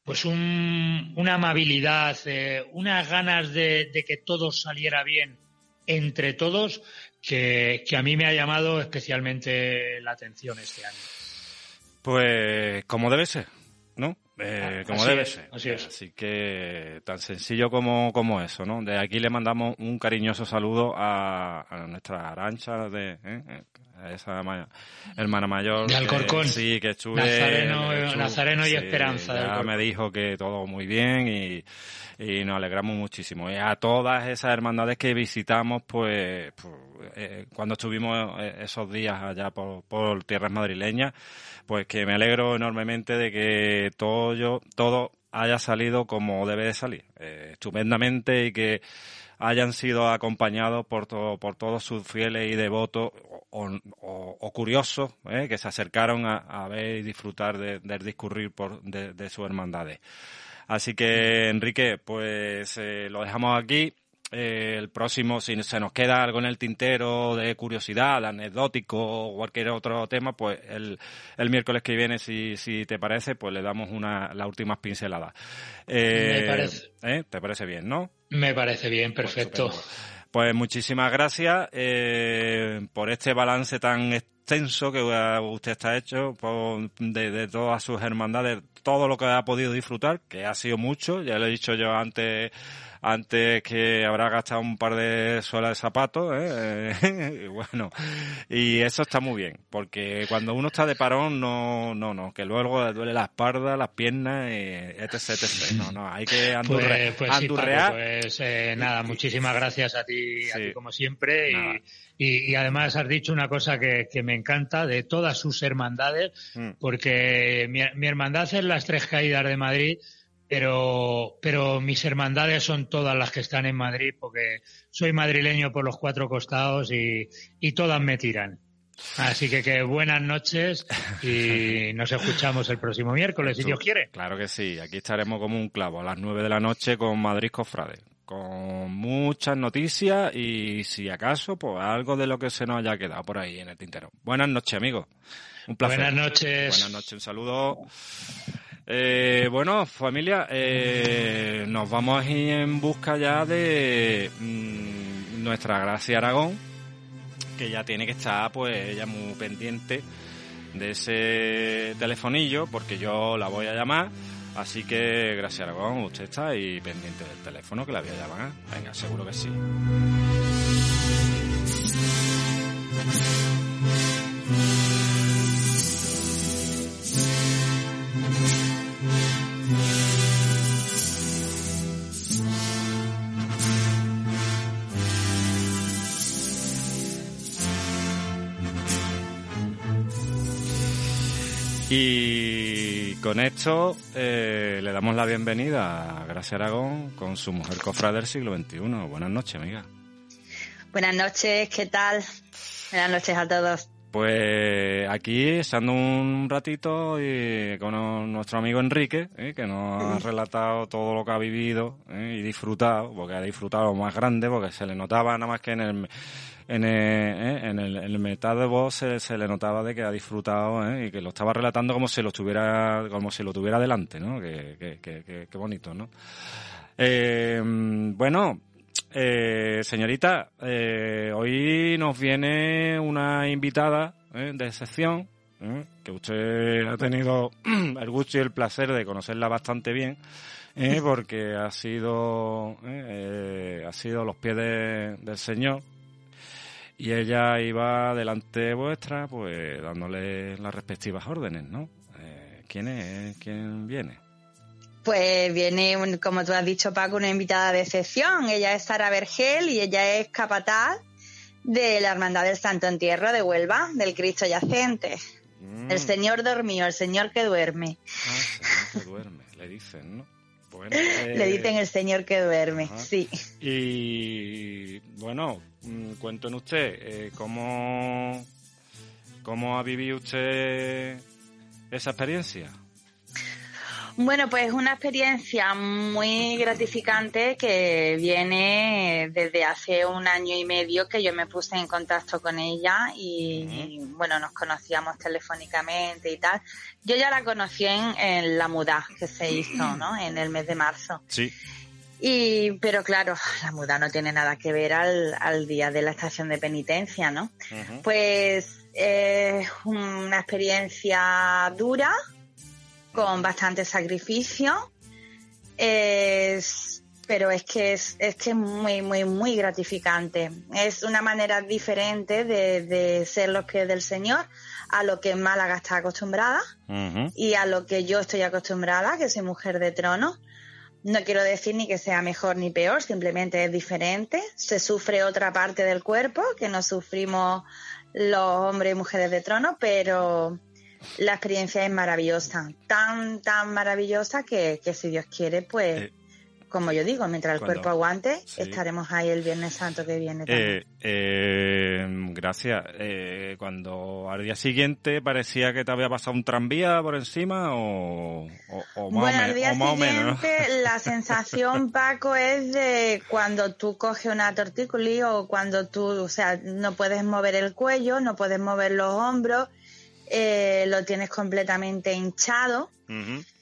pues una amabilidad, eh, unas ganas de, que todo saliera bien entre todos que, a mí me ha llamado especialmente la atención este año. Pues como debe ser, ¿no? Eh, como debe ser. Así es. Así que tan sencillo como, como eso, ¿no? De aquí le mandamos un cariñoso saludo a, nuestra arancha de, ¿eh? esa hermana mayor. De Alcorcón. sí, que estuve. Nazareno, y Esperanza. Ya me dijo que todo muy bien y, y nos alegramos muchísimo. Y a todas esas hermandades que visitamos, pues, pues eh, cuando estuvimos eh, esos días allá por, por tierras madrileñas, pues que me alegro enormemente de que todo yo, todo haya salido como debe de salir, eh, estupendamente y que hayan sido acompañados por, por todos sus fieles y devotos o, curiosos ¿eh? que se acercaron a, ver y disfrutar del discurrir por, de, de sus hermandades. Así que, Enrique, pues eh, lo dejamos aquí. Eh, el próximo, si se nos queda algo en el tintero de curiosidad, anecdótico o cualquier otro tema, pues el, el miércoles que viene, si, si te parece, pues le damos una, las últimas pinceladas. Me parece. ¿Te parece bien, no? Me parece bien, pues perfecto. Pues muchísimas gracias eh, por este balance tan extenso que usted está hecho de, de, todas sus hermandades, todo lo que ha podido disfrutar, que ha sido mucho, ya lo he dicho yo antes antes que habrá gastado un par de suelas de zapatos, ¿eh? y bueno, y eso está muy bien, porque cuando uno está de parón, no, no, no, que luego le duele la espalda, las piernas, etc, etc. No, no, hay que andurre, pues, pues, pues eh, nada, muchísimas gracias a ti, a ti como siempre, y, y, además has dicho una cosa que, que me encanta de todas sus hermandades, mm. porque mi, mi hermandad es las Tres Caídas de Madrid, pero, pero mis hermandades son todas las que están en Madrid porque soy madrileño por los cuatro costados y, y todas me tiran. Así que, que buenas noches y nos escuchamos el próximo miércoles, si Dios quiere. Claro que sí, aquí estaremos como un clavo a las nueve de la noche con Madrid Cofrade, con muchas noticias y si acaso, pues algo de lo que se nos haya quedado por ahí en el tintero. Buenas noches, amigos. Un placer. Buenas noches. Buenas noches, un saludo. Eh, bueno, familia, eh, nos vamos a ir en busca ya de mm, nuestra Gracia Aragón, que ya tiene que estar, pues, ya muy pendiente de ese telefonillo, porque yo la voy a llamar. Así que, Gracia Aragón, usted está ahí pendiente del teléfono que la voy a. Venga, seguro que sí. Y con esto eh, le damos la bienvenida a Gracia Aragón con su mujer cofra del siglo XXI. Buenas noches, amiga. Buenas noches, ¿qué tal? Buenas noches a todos. Pues aquí, estando un ratito y con nuestro amigo Enrique, ¿eh? que nos ha relatado todo lo que ha vivido ¿eh? y disfrutado, porque ha disfrutado lo más grande, porque se le notaba nada más que en el en el, ¿eh? en el, en el de voz se, le notaba de que ha disfrutado ¿eh? y que lo estaba relatando como si lo estuviera como si lo tuviera delante, ¿no? Que, que, que, bonito, ¿no? Eh, bueno, eh, señorita, eh, hoy nos viene una invitada ¿eh? de excepción, ¿eh? que usted ha tenido el gusto y el placer de conocerla bastante bien, ¿eh? porque ha sido, ha sido los pies del Señor, y ella iba delante vuestra, pues dándole las respectivas órdenes, ¿no? Eh, ¿Quién es? ¿Quién viene? Pues viene, como tú has dicho, Paco, una invitada de excepción. Ella es Sara Vergel y ella es capataz de la Hermandad del Santo Entierro de Huelva, del Cristo Yacente. Mm. El Señor dormido, el Señor que duerme. Ah, el Señor que duerme, le dicen, ¿no? Le eh, dicen el señor que duerme, sí. Y bueno, mm, cuéntenos usted, eh, ¿cómo, ¿cómo ha vivido usted esa experiencia? Bueno, pues una experiencia muy gratificante que viene desde hace un año y medio que yo me puse en contacto con ella y, bueno, nos conocíamos telefónicamente y tal. Yo ya la conocí en, la muda que se hizo, ¿no? En el mes de marzo. Sí. Y, pero claro, la muda no tiene nada que ver al, al día de la estación de penitencia, ¿no? Pues es una experiencia dura, con bastante sacrificio. pero es que es, es que es muy, muy, muy gratificante. Es una manera diferente de, ser los pies del Señor a lo que Málaga está acostumbrada y a lo que yo estoy acostumbrada, que soy mujer de trono. No quiero decir ni que sea mejor ni peor, simplemente es diferente. Se sufre otra parte del cuerpo que no sufrimos los hombres y mujeres de trono, pero la experiencia es maravillosa, tan, tan maravillosa que, que si Dios quiere, pues, eh, como yo digo, mientras el cuerpo aguante, estaremos ahí el Viernes Santo que viene. Eh, eh, gracias. cuando al día siguiente parecía que te había pasado un tranvía por encima o, o, más, bueno, al día siguiente, la sensación, Paco, es de cuando tú coges una tortícula o cuando tú, o sea, no puedes mover el cuello, no puedes mover los hombros eh, lo tienes completamente hinchado.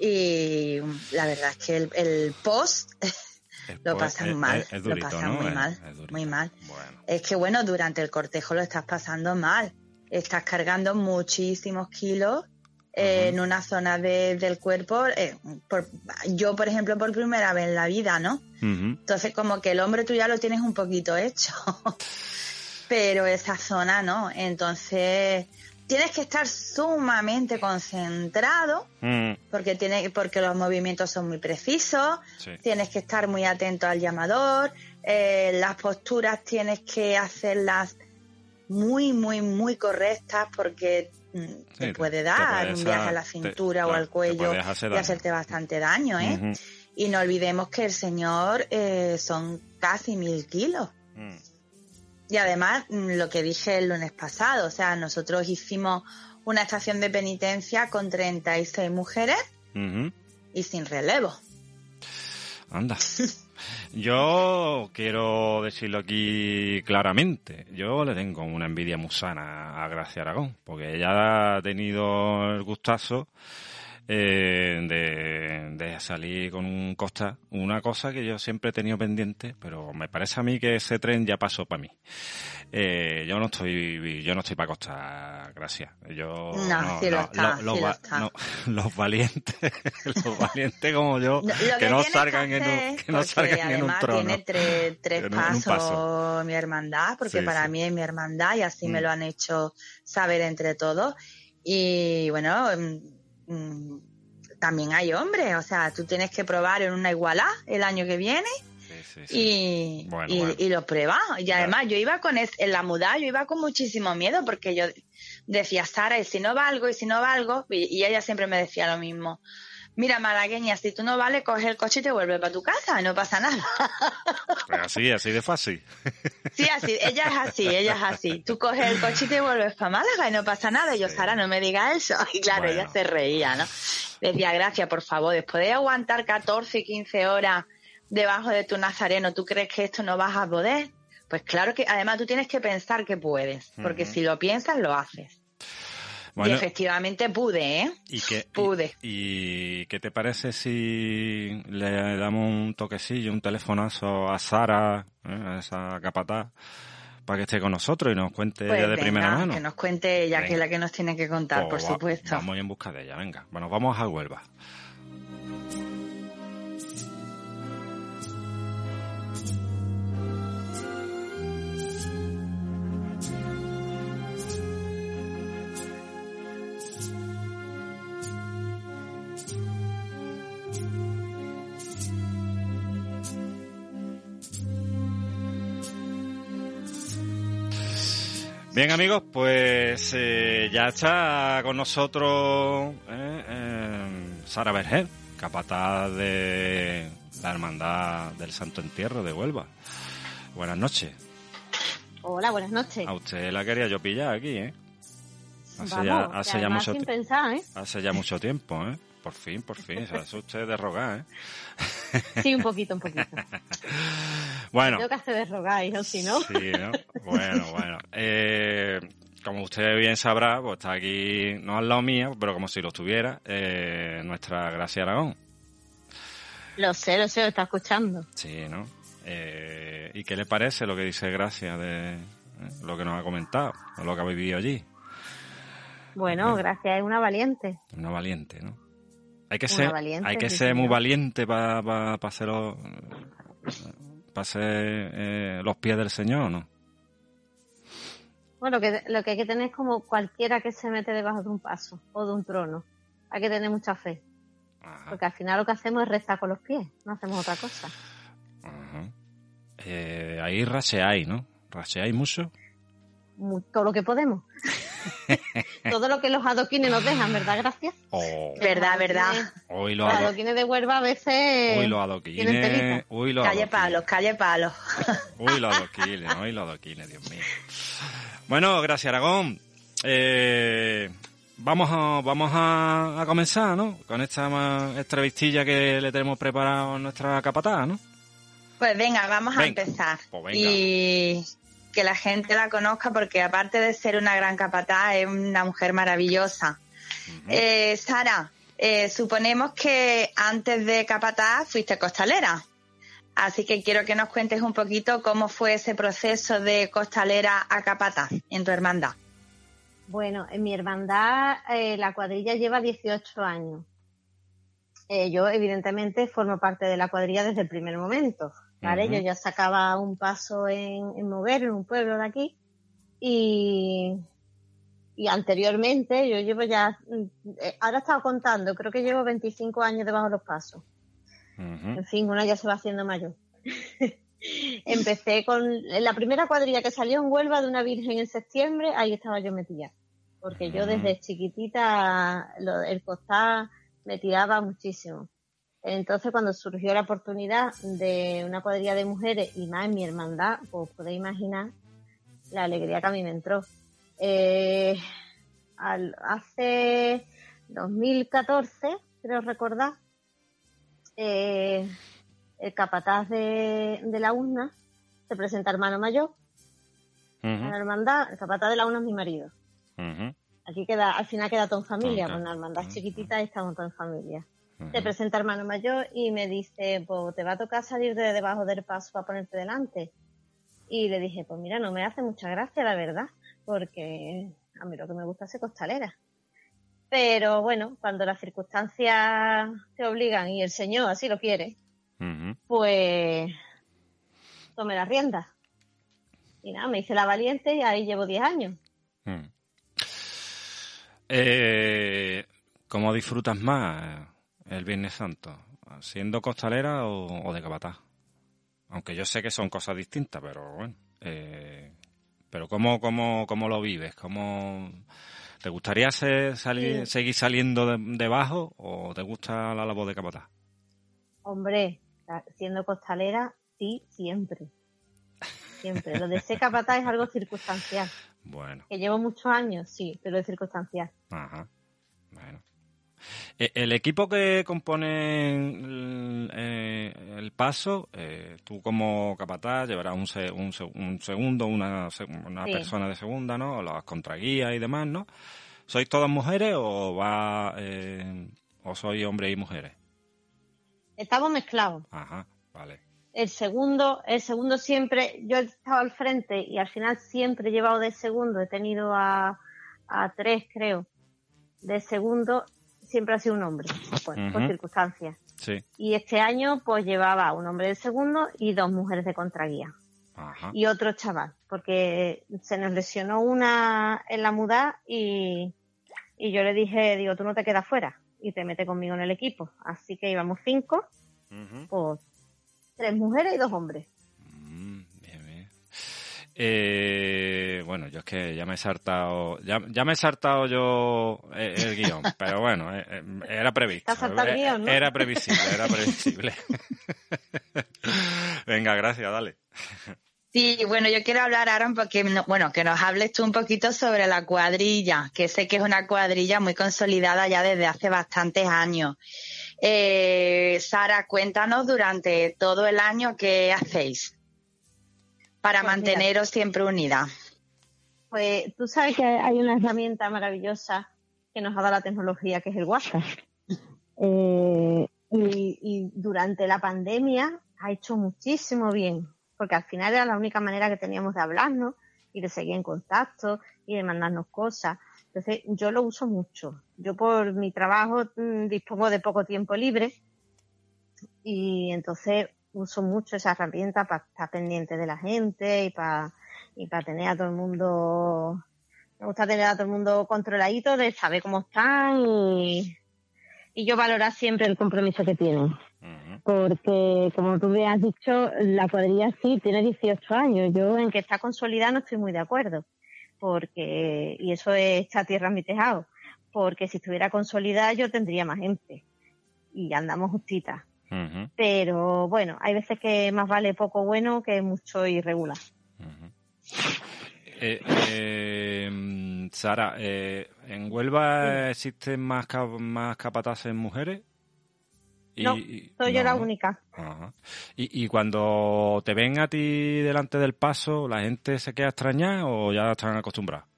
Y la verdad es que el, post lo pasan mal, lo pasan muy mal, muy mal. Es que bueno, durante el cortejo lo estás pasando mal, estás cargando muchísimos kilos en una zona del cuerpo. Eh, yo, por ejemplo, por primera vez en la vida, ¿no? Entonces, como que el hombre tú ya lo tienes un poquito hecho. pero esa zona no. Entonces tienes que estar sumamente concentrado mm. porque tiene, porque los movimientos son muy precisos. Tienes que estar muy atento al llamador. Eh, las posturas tienes que hacerlas muy, muy, muy correctas porque mm, te puede dar un viaje a la cintura o al cuello y hacerte bastante daño, ¿eh? Y no olvidemos que el señor eh, son casi mil kilos. Mm. Y además, mm, lo que dije el lunes pasado, o sea, nosotros hicimos una estación de penitencia con 36 mujeres y sin relevo. Anda. Yo quiero decirlo aquí claramente. Yo le tengo una envidia musana a Gracia Aragón, porque ella ha tenido el gustazo eh, de, de, salir con un Costa, una cosa que yo siempre he tenido pendiente, pero me parece a mí que ese tren ya pasó para mí. Eh, yo no estoy, yo no estoy para Costa, gracias. Yo no, sí lo está, los valientes, los valientes como yo, que, no salgan en un, que no salgan en un trono. Tiene tres, tres pasos mi hermandad, porque para mí es mi hermandad y así me mm. lo han hecho saber entre todos. Y bueno, Mm, también hay hombres, o sea, tú tienes que probar en una igualdad el año que viene Y, y, lo prueba. Y además yo iba con, en la muda, yo iba con muchísimo miedo porque yo decía, Sara, ¿y si no valgo? ¿Y si no valgo? y ella siempre me decía lo mismo mira, malagueña, si tú no vale, coge el coche y te vuelves para tu casa, no pasa nada. Pues así, así de fácil. Sí, así, ella es así, ella es así. Tú coges el coche y te vuelves para Málaga y no pasa nada. Y yo, Sara, no me digas eso. Y claro, ella se reía, ¿no? Decía, gracias, por favor, después de aguantar 14, 15 horas debajo de tu nazareno, ¿tú crees que esto no vas a poder? Pues claro que, además tú tienes que pensar que puedes, porque si lo piensas, lo haces y efectivamente pude, ¿eh? ¿Y pude. Y, qué te parece si le damos un toquecillo, un telefonazo a Sara, ¿eh? a esa capataz, para que esté con nosotros y nos cuente pues ella de primera mano? Que nos cuente ella, que es la que nos tiene que contar, pues por supuesto. Vamos en busca de ella, venga. Bueno, vamos a Huelva. Bien amigos, pues eh, ya está con nosotros eh, Sara Berger, capataz de la Hermandad del Santo Entierro de Huelva. Buenas noches. Hola, buenas noches. A usted la quería yo pillar aquí, ¿eh? Hace ya, hace ya mucho sin pensar, ¿eh? Hace ya mucho tiempo, ¿eh? Por fin, por fin, se hace usted de rogar, ¿eh? Sí, un poquito, un poquito. Bueno. Tengo que hacer de rogar, ¿no? Si no. Sí, ¿no? Bueno, bueno. Eh, como usted bien sabrá, pues está aquí, no al lado mío, pero como si lo estuviera, eh, nuestra Gracia Aragón. Lo sé, lo sé, lo está escuchando. Sí, ¿no? Eh, ¿Y qué le parece lo que dice Gracia de lo que nos ha comentado, o lo que ha vivido allí? Bueno, Gracia es una valiente. Una valiente, ¿no? Hay que ser, hay que ser muy valiente para pa, para ser eh, los pies del Señor, ¿no? Bueno, que, lo que hay que tener es como cualquiera que se mete debajo de un paso o de un trono. Hay que tener mucha fe. Porque al final lo que hacemos es rezar con los pies, no hacemos otra cosa. Ajá. Eh, ahí racheáis, ¿no? ¿Racheáis mucho? Todo lo que podemos. Todo lo que los adoquines nos dejan, ¿verdad? Gracias. Oh. Verdad, verdad. Hoy los, adoquines de Huelva a veces. Uy, los adoquines. Uy, los calle palos, calle palos. Uy, los adoquines, uy, los adoquines, Dios mío. Bueno, gracias, Aragón. Eh, vamos a, vamos a, comenzar, ¿no? Con esta entrevistilla que le tenemos preparado a nuestra capataz, ¿no? Pues venga, vamos a empezar. Pues venga. Y que la gente la conozca porque aparte de ser una gran capataz, es una mujer maravillosa. Eh, Sara, eh, suponemos que antes de capataz fuiste costalera. Así que quiero que nos cuentes un poquito cómo fue ese proceso de costalera a capataz en tu hermandad. Bueno, en mi hermandad eh, la cuadrilla lleva 18 años. yo evidentemente formo parte de la cuadrilla desde el primer momento. Yo ya sacaba un paso en, en Mover, en un pueblo de aquí, y, y anteriormente yo llevo ya, eh, ahora he estado contando, creo que llevo 25 años debajo de los pasos. En fin, una ya se va haciendo mayor. Empecé con la primera cuadrilla que salió en Huelva de una virgen en septiembre, ahí estaba yo metida. Porque yo desde chiquitita el costal me tiraba muchísimo. Entonces, cuando surgió la oportunidad de una cuadrilla de mujeres y más en mi hermandad, pues podéis imaginar la alegría que a mí me entró. Eh, hace 2014, creo recordar, eh, el capataz de, la UNA se presenta hermano mayor en la hermandad, el capataz de la UNA es mi marido. Aquí queda, al final queda todo en familia, con la hermandad chiquitita y estamos todos en familia. Se presenta hermano mayor y me dice, pues te va a tocar salir de debajo del paso para ponerte delante. Y le dije, pues mira, no me hace mucha gracia, la verdad, porque a mí lo que me gusta es costalera. Pero bueno, cuando las circunstancias te obligan y el Señor así lo quiere, pues tome las riendas. Y nada, me hice la valiente y ahí llevo 10 años. Mm. Eh, ¿Cómo disfrutas más el Viernes Santo? ¿Siendo costalera o, de capataz? Aunque yo sé que son cosas distintas, pero bueno. Eh, pero ¿cómo, cómo, cómo lo vives? ¿Cómo, ¿Te gustaría salir, seguir saliendo debajo o te gusta la labor de capataz? Hombre, siendo costalera, sí, siempre. Siempre. Lo de ser capataz es algo circunstancial. Bueno. Que llevo muchos años, sí, pero es circunstancial. Ajá. Eh, el equipo que compone el, eh, paso, eh, tú como capataz llevarás un, un, segundo, una, una persona de segunda, ¿no? Las contraguías y demás, ¿no? ¿Sois todas mujeres o va o sois hombres y mujeres? Estamos mezclados. Ajá, vale. El segundo, el segundo siempre, yo he estado al frente y al final siempre he llevado de segundo, he tenido a, a tres creo, de segundo siempre ha sido un hombre, por circunstancias. Sí. Y este año pues llevaba un hombre de segundo y dos mujeres de contraguía. Y otro chaval, porque se nos lesionó una en la muda y, y yo le dije, digo, tú no te quedas fuera y te metes conmigo en el equipo. Así que íbamos cinco, pues tres mujeres y dos hombres. Eh, bueno, yo es que ya me he saltado, ya, ya me he saltado yo eh, el, guion, pero bueno, eh, eh, era previsto. Era previsible, era previsible. Venga, gracias, dale. Sí, bueno, yo quiero hablar, Aaron, porque, bueno, que nos hables tú un poquito sobre la cuadrilla, que sé que es una cuadrilla muy consolidada ya desde hace bastantes años. Sara, cuéntanos durante todo el año qué hacéis para pues manteneros siempre unida? Pues tú sabes que hay una herramienta maravillosa que nos ha dado la tecnología, que es el WhatsApp. Eh, y, durante la pandemia ha hecho muchísimo bien, porque al final era la única manera que teníamos de hablarnos y de seguir en contacto y de mandarnos cosas. Entonces, yo lo uso mucho. Yo por mi trabajo mm, dispongo de poco tiempo libre y entonces uso mucho esa herramienta para estar pendiente de la gente y para y para tener a todo el mundo me gusta tener a todo el mundo controladito de saber cómo están y, y yo valorar siempre el compromiso que tienen. Porque como tú me has dicho la cuadrilla sí tiene 18 años. Yo en que está consolidada no estoy muy de acuerdo porque y eso es echar tierra a mi tejado porque si estuviera consolidada yo tendría más gente. Y andamos justitas pero bueno, hay veces que más vale poco bueno que mucho irregular. Eh, eh, Sara, eh, ¿en Huelva existen más, más capataces mujeres? no, soy yo la única. ¿Y, ¿Y, cuando te ven a ti delante del paso, la gente se queda extrañada o ya están acostumbrados?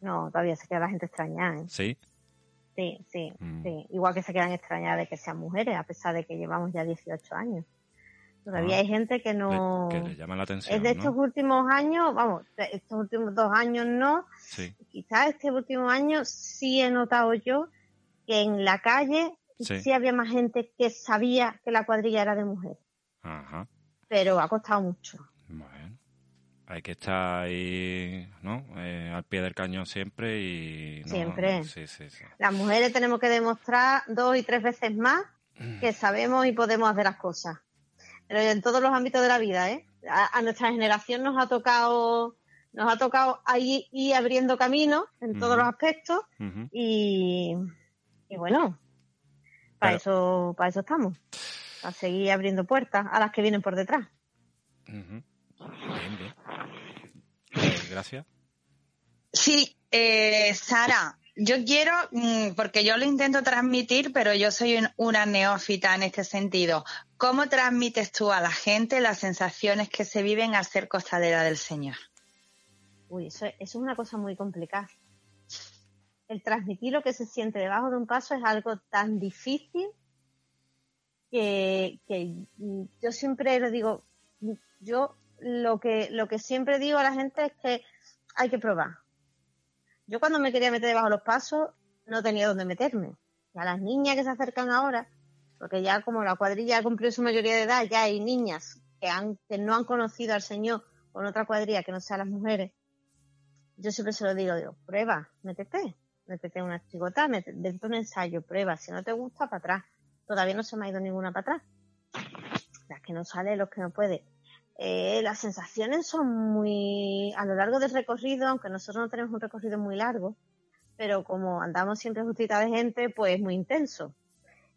No, todavía se queda la gente extrañada. Sí. Sí, sí, mm. sí. Igual que se quedan extrañadas de que sean mujeres, a pesar de que llevamos ya 18 años. Todavía ah. hay gente que no... que le llama la atención, Es de estos últimos años, vamos, estos últimos dos años no. Sí. Quizás este último año sí he notado yo que en la calle sí, había más gente que sabía que la cuadrilla era de mujer. Ajá. Pero ha costado mucho hay que estar ahí, ¿no? Eh, al pie del cañón siempre y... siempre. sí, sí, sí. Las mujeres tenemos que demostrar dos y tres veces más que sabemos y podemos hacer las cosas. Pero en todos los ámbitos de la vida, ¿eh? A, nuestra generación nos ha tocado nos ha tocado ahí ir abriendo camino en todos los aspectos y, y, bueno, para eso para eso estamos, a seguir abriendo puertas a las que vienen por detrás. Bien, bien. Eh, gracias. Sí, eh, Sara, yo quiero, mm, porque yo lo intento transmitir, pero yo soy una neófita en este sentido. ¿Cómo transmites tú a la gente las sensaciones que se viven al ser costadera del Señor? Uy, eso, es una cosa muy complicada. El transmitir lo que se siente debajo de un paso es algo tan difícil que, que yo siempre lo digo, yo lo que, lo que siempre digo a la gente es que hay que probar. Yo cuando me quería meter debajo de los pasos no tenía dónde meterme. Y a las niñas que se acercan ahora, porque ya como la cuadrilla ha cumplido su mayoría de edad, ya hay niñas que, han, que no han conocido al Señor con otra cuadrilla que no sea las mujeres. Yo siempre se lo digo, digo, prueba, métete, métete una chigota, métete un ensayo, prueba. Si no te gusta, para atrás. Todavía no se me ha ido ninguna para atrás. las que no sale, los que no puede. Eh, las sensaciones son muy, a lo largo del recorrido, aunque nosotros no tenemos un recorrido muy largo, pero como andamos siempre justita de gente, pues muy intenso.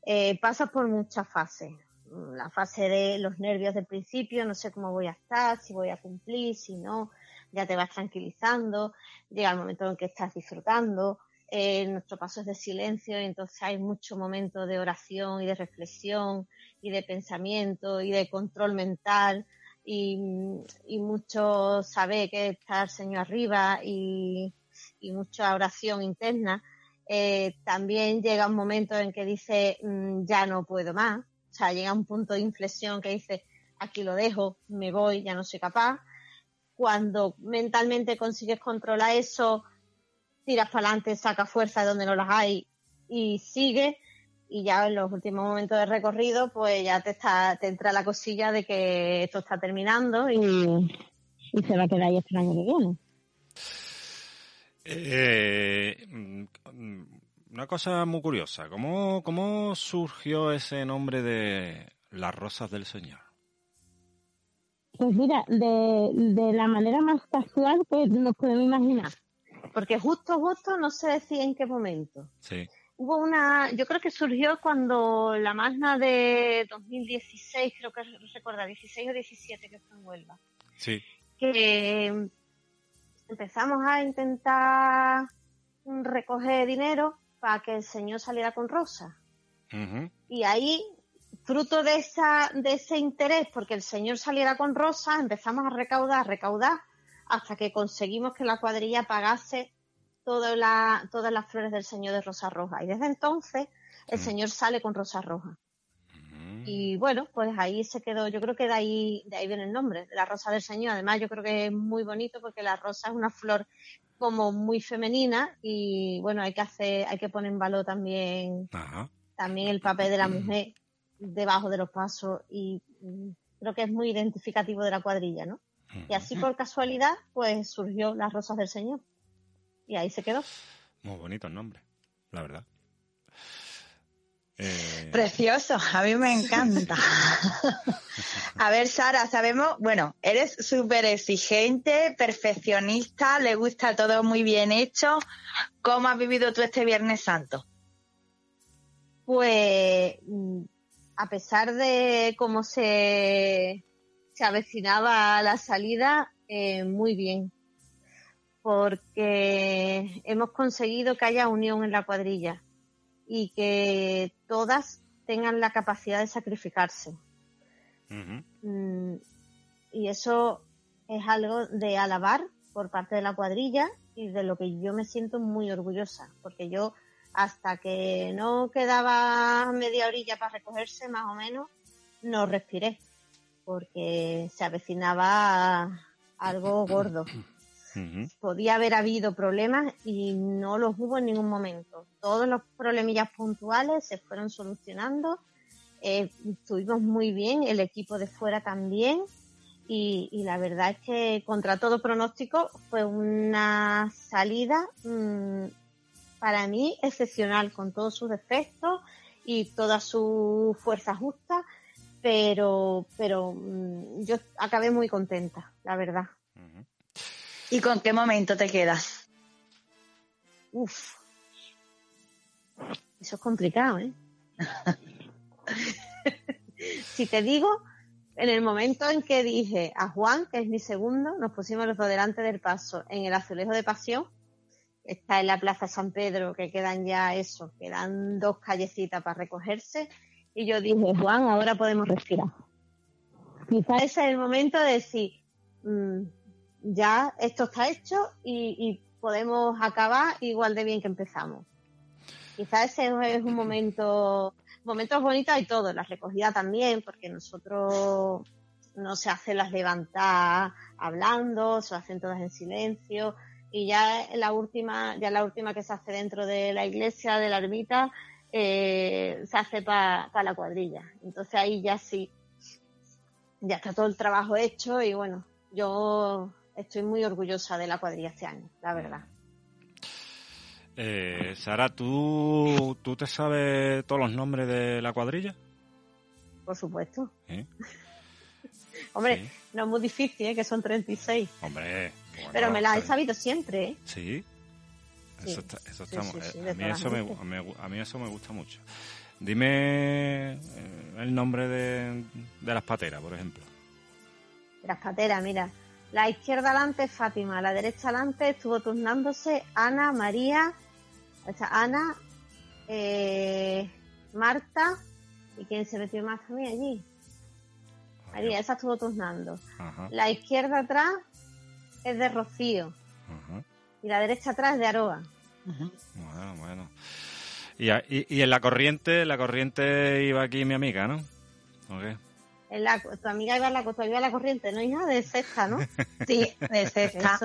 Eh, pasa por muchas fases. La fase de los nervios del principio, no sé cómo voy a estar, si voy a cumplir, si no, ya te vas tranquilizando, llega el momento en que estás disfrutando, eh, nuestro paso es de silencio y entonces hay mucho momento de oración y de reflexión y de pensamiento y de control mental y, mucho saber que está el Señor arriba y, mucha oración interna. Eh, también llega un momento en que dice mm, ya no puedo más, o sea, llega un punto de inflexión que dice aquí lo dejo, me voy, ya no soy capaz. Cuando mentalmente consigues controlar eso, tiras para adelante, saca fuerza de donde no las hay y sigue. Y ya en los últimos momentos de recorrido, pues ya te, está, te entra la cosilla de que esto está terminando y, se va a quedar ahí hasta el año que viene. Eh, una cosa muy curiosa, ¿cómo, ¿cómo surgió ese nombre de Las Rosas del Señor? Pues mira, de, de la manera más casual que nos podemos imaginar porque justo, justo no se decía en qué momento. Sí. Hubo una, yo creo que surgió cuando la Magna de 2016, creo que recuerda, 16 o 17 que fue en Huelva. Sí. Que empezamos a intentar recoger dinero para que el señor saliera con Rosa. Y ahí, fruto de, esa, de ese interés, porque el señor saliera con Rosa, empezamos a recaudar, recaudar, hasta que conseguimos que la cuadrilla pagase todas las flores del Señor de Rosa Roja. Y desde entonces el mm. Señor sale con Rosa Roja. Mm. Y bueno, pues ahí se quedó, yo creo que de ahí, de ahí viene el nombre, de la Rosa del Señor. Además, yo creo que es muy bonito porque la rosa es una flor como muy femenina y bueno, hay que hacer, hay que poner en valor también, también el papel de la mujer debajo de los pasos y mm, creo que es muy identificativo de la cuadrilla, ¿no? Y así por casualidad, pues surgió Las Rosas del Señor. Y ahí se quedó. Muy bonito el nombre, la verdad. Eh, Precioso, a mí me encanta. a ver, Sara, sabemos, bueno, eres súper exigente, perfeccionista, le gusta todo muy bien hecho. ¿Cómo has vivido tú este Viernes Santo? Pues, mm, a pesar de cómo se se avecinaba la salida eh, muy bien, porque hemos conseguido que haya unión en la cuadrilla y que todas tengan la capacidad de sacrificarse. Mm, y eso es algo de alabar por parte de la cuadrilla y de lo que yo me siento muy orgullosa, porque yo hasta que no quedaba media orilla para recogerse más o menos, no respiré porque se avecinaba algo gordo. Podía haber habido problemas y no los hubo en ningún momento. Todos los problemillas puntuales se fueron solucionando. Eh, estuvimos muy bien, el equipo de fuera también. Y, la verdad es que contra todo pronóstico fue una salida mm, para mí excepcional, con todos sus defectos y toda su fuerza justa pero, pero mm, yo acabé muy contenta, la verdad. ¿Y con qué momento te quedas? Uf. Eso es complicado, ¿eh? si te digo, en el momento en que dije a Juan, que es mi segundo, nos pusimos los dos delante del paso en el azulejo de pasión, está en la Plaza San Pedro, que quedan ya eso, quedan dos callecitas para recogerse, y yo dije, Juan, ahora podemos respirar. Quizás ese es el momento de decir, mm, ya esto está hecho y, podemos acabar igual de bien que empezamos. Quizás ese es un momento, momentos bonitos hay todo, la recogida también, porque nosotros no se hacen las levantadas hablando, se hacen todas en silencio y ya la última, ya la última que se hace dentro de la iglesia de la ermita eh, se hace para la cuadrilla. Entonces ahí ya sí, ya está todo el trabajo hecho y bueno, yo estoy muy orgullosa de la cuadrilla este año, la verdad. Eh, Sara, ¿tú, ¿tú te sabes todos los nombres de la cuadrilla? Por supuesto. Hombre, no es muy difícil, ¿eh? que son 36. Hombre. Pero me la he sabido siempre, ¿eh? Sí. Eso, está, eso a, mí eso me, a, mí eso me gusta mucho. Dime eh, el nombre de, de las pateras, por ejemplo. Las pateras, mira. La izquierda adelante es Fátima, la derecha adelante estuvo turnándose Ana, María, o sea, Ana, eh, Marta, ¿y quién se metió más a mí allí? María, esa estuvo turnando. La izquierda atrás es de Rocío. Y la derecha atrás es de Aroa. Bueno, bueno. Y, y, en la corriente, la corriente iba aquí mi amiga, ¿no? En la, tu amiga iba a la, iba a la corriente, ¿no, hija? De sexta, ¿no? Sí, de sexta.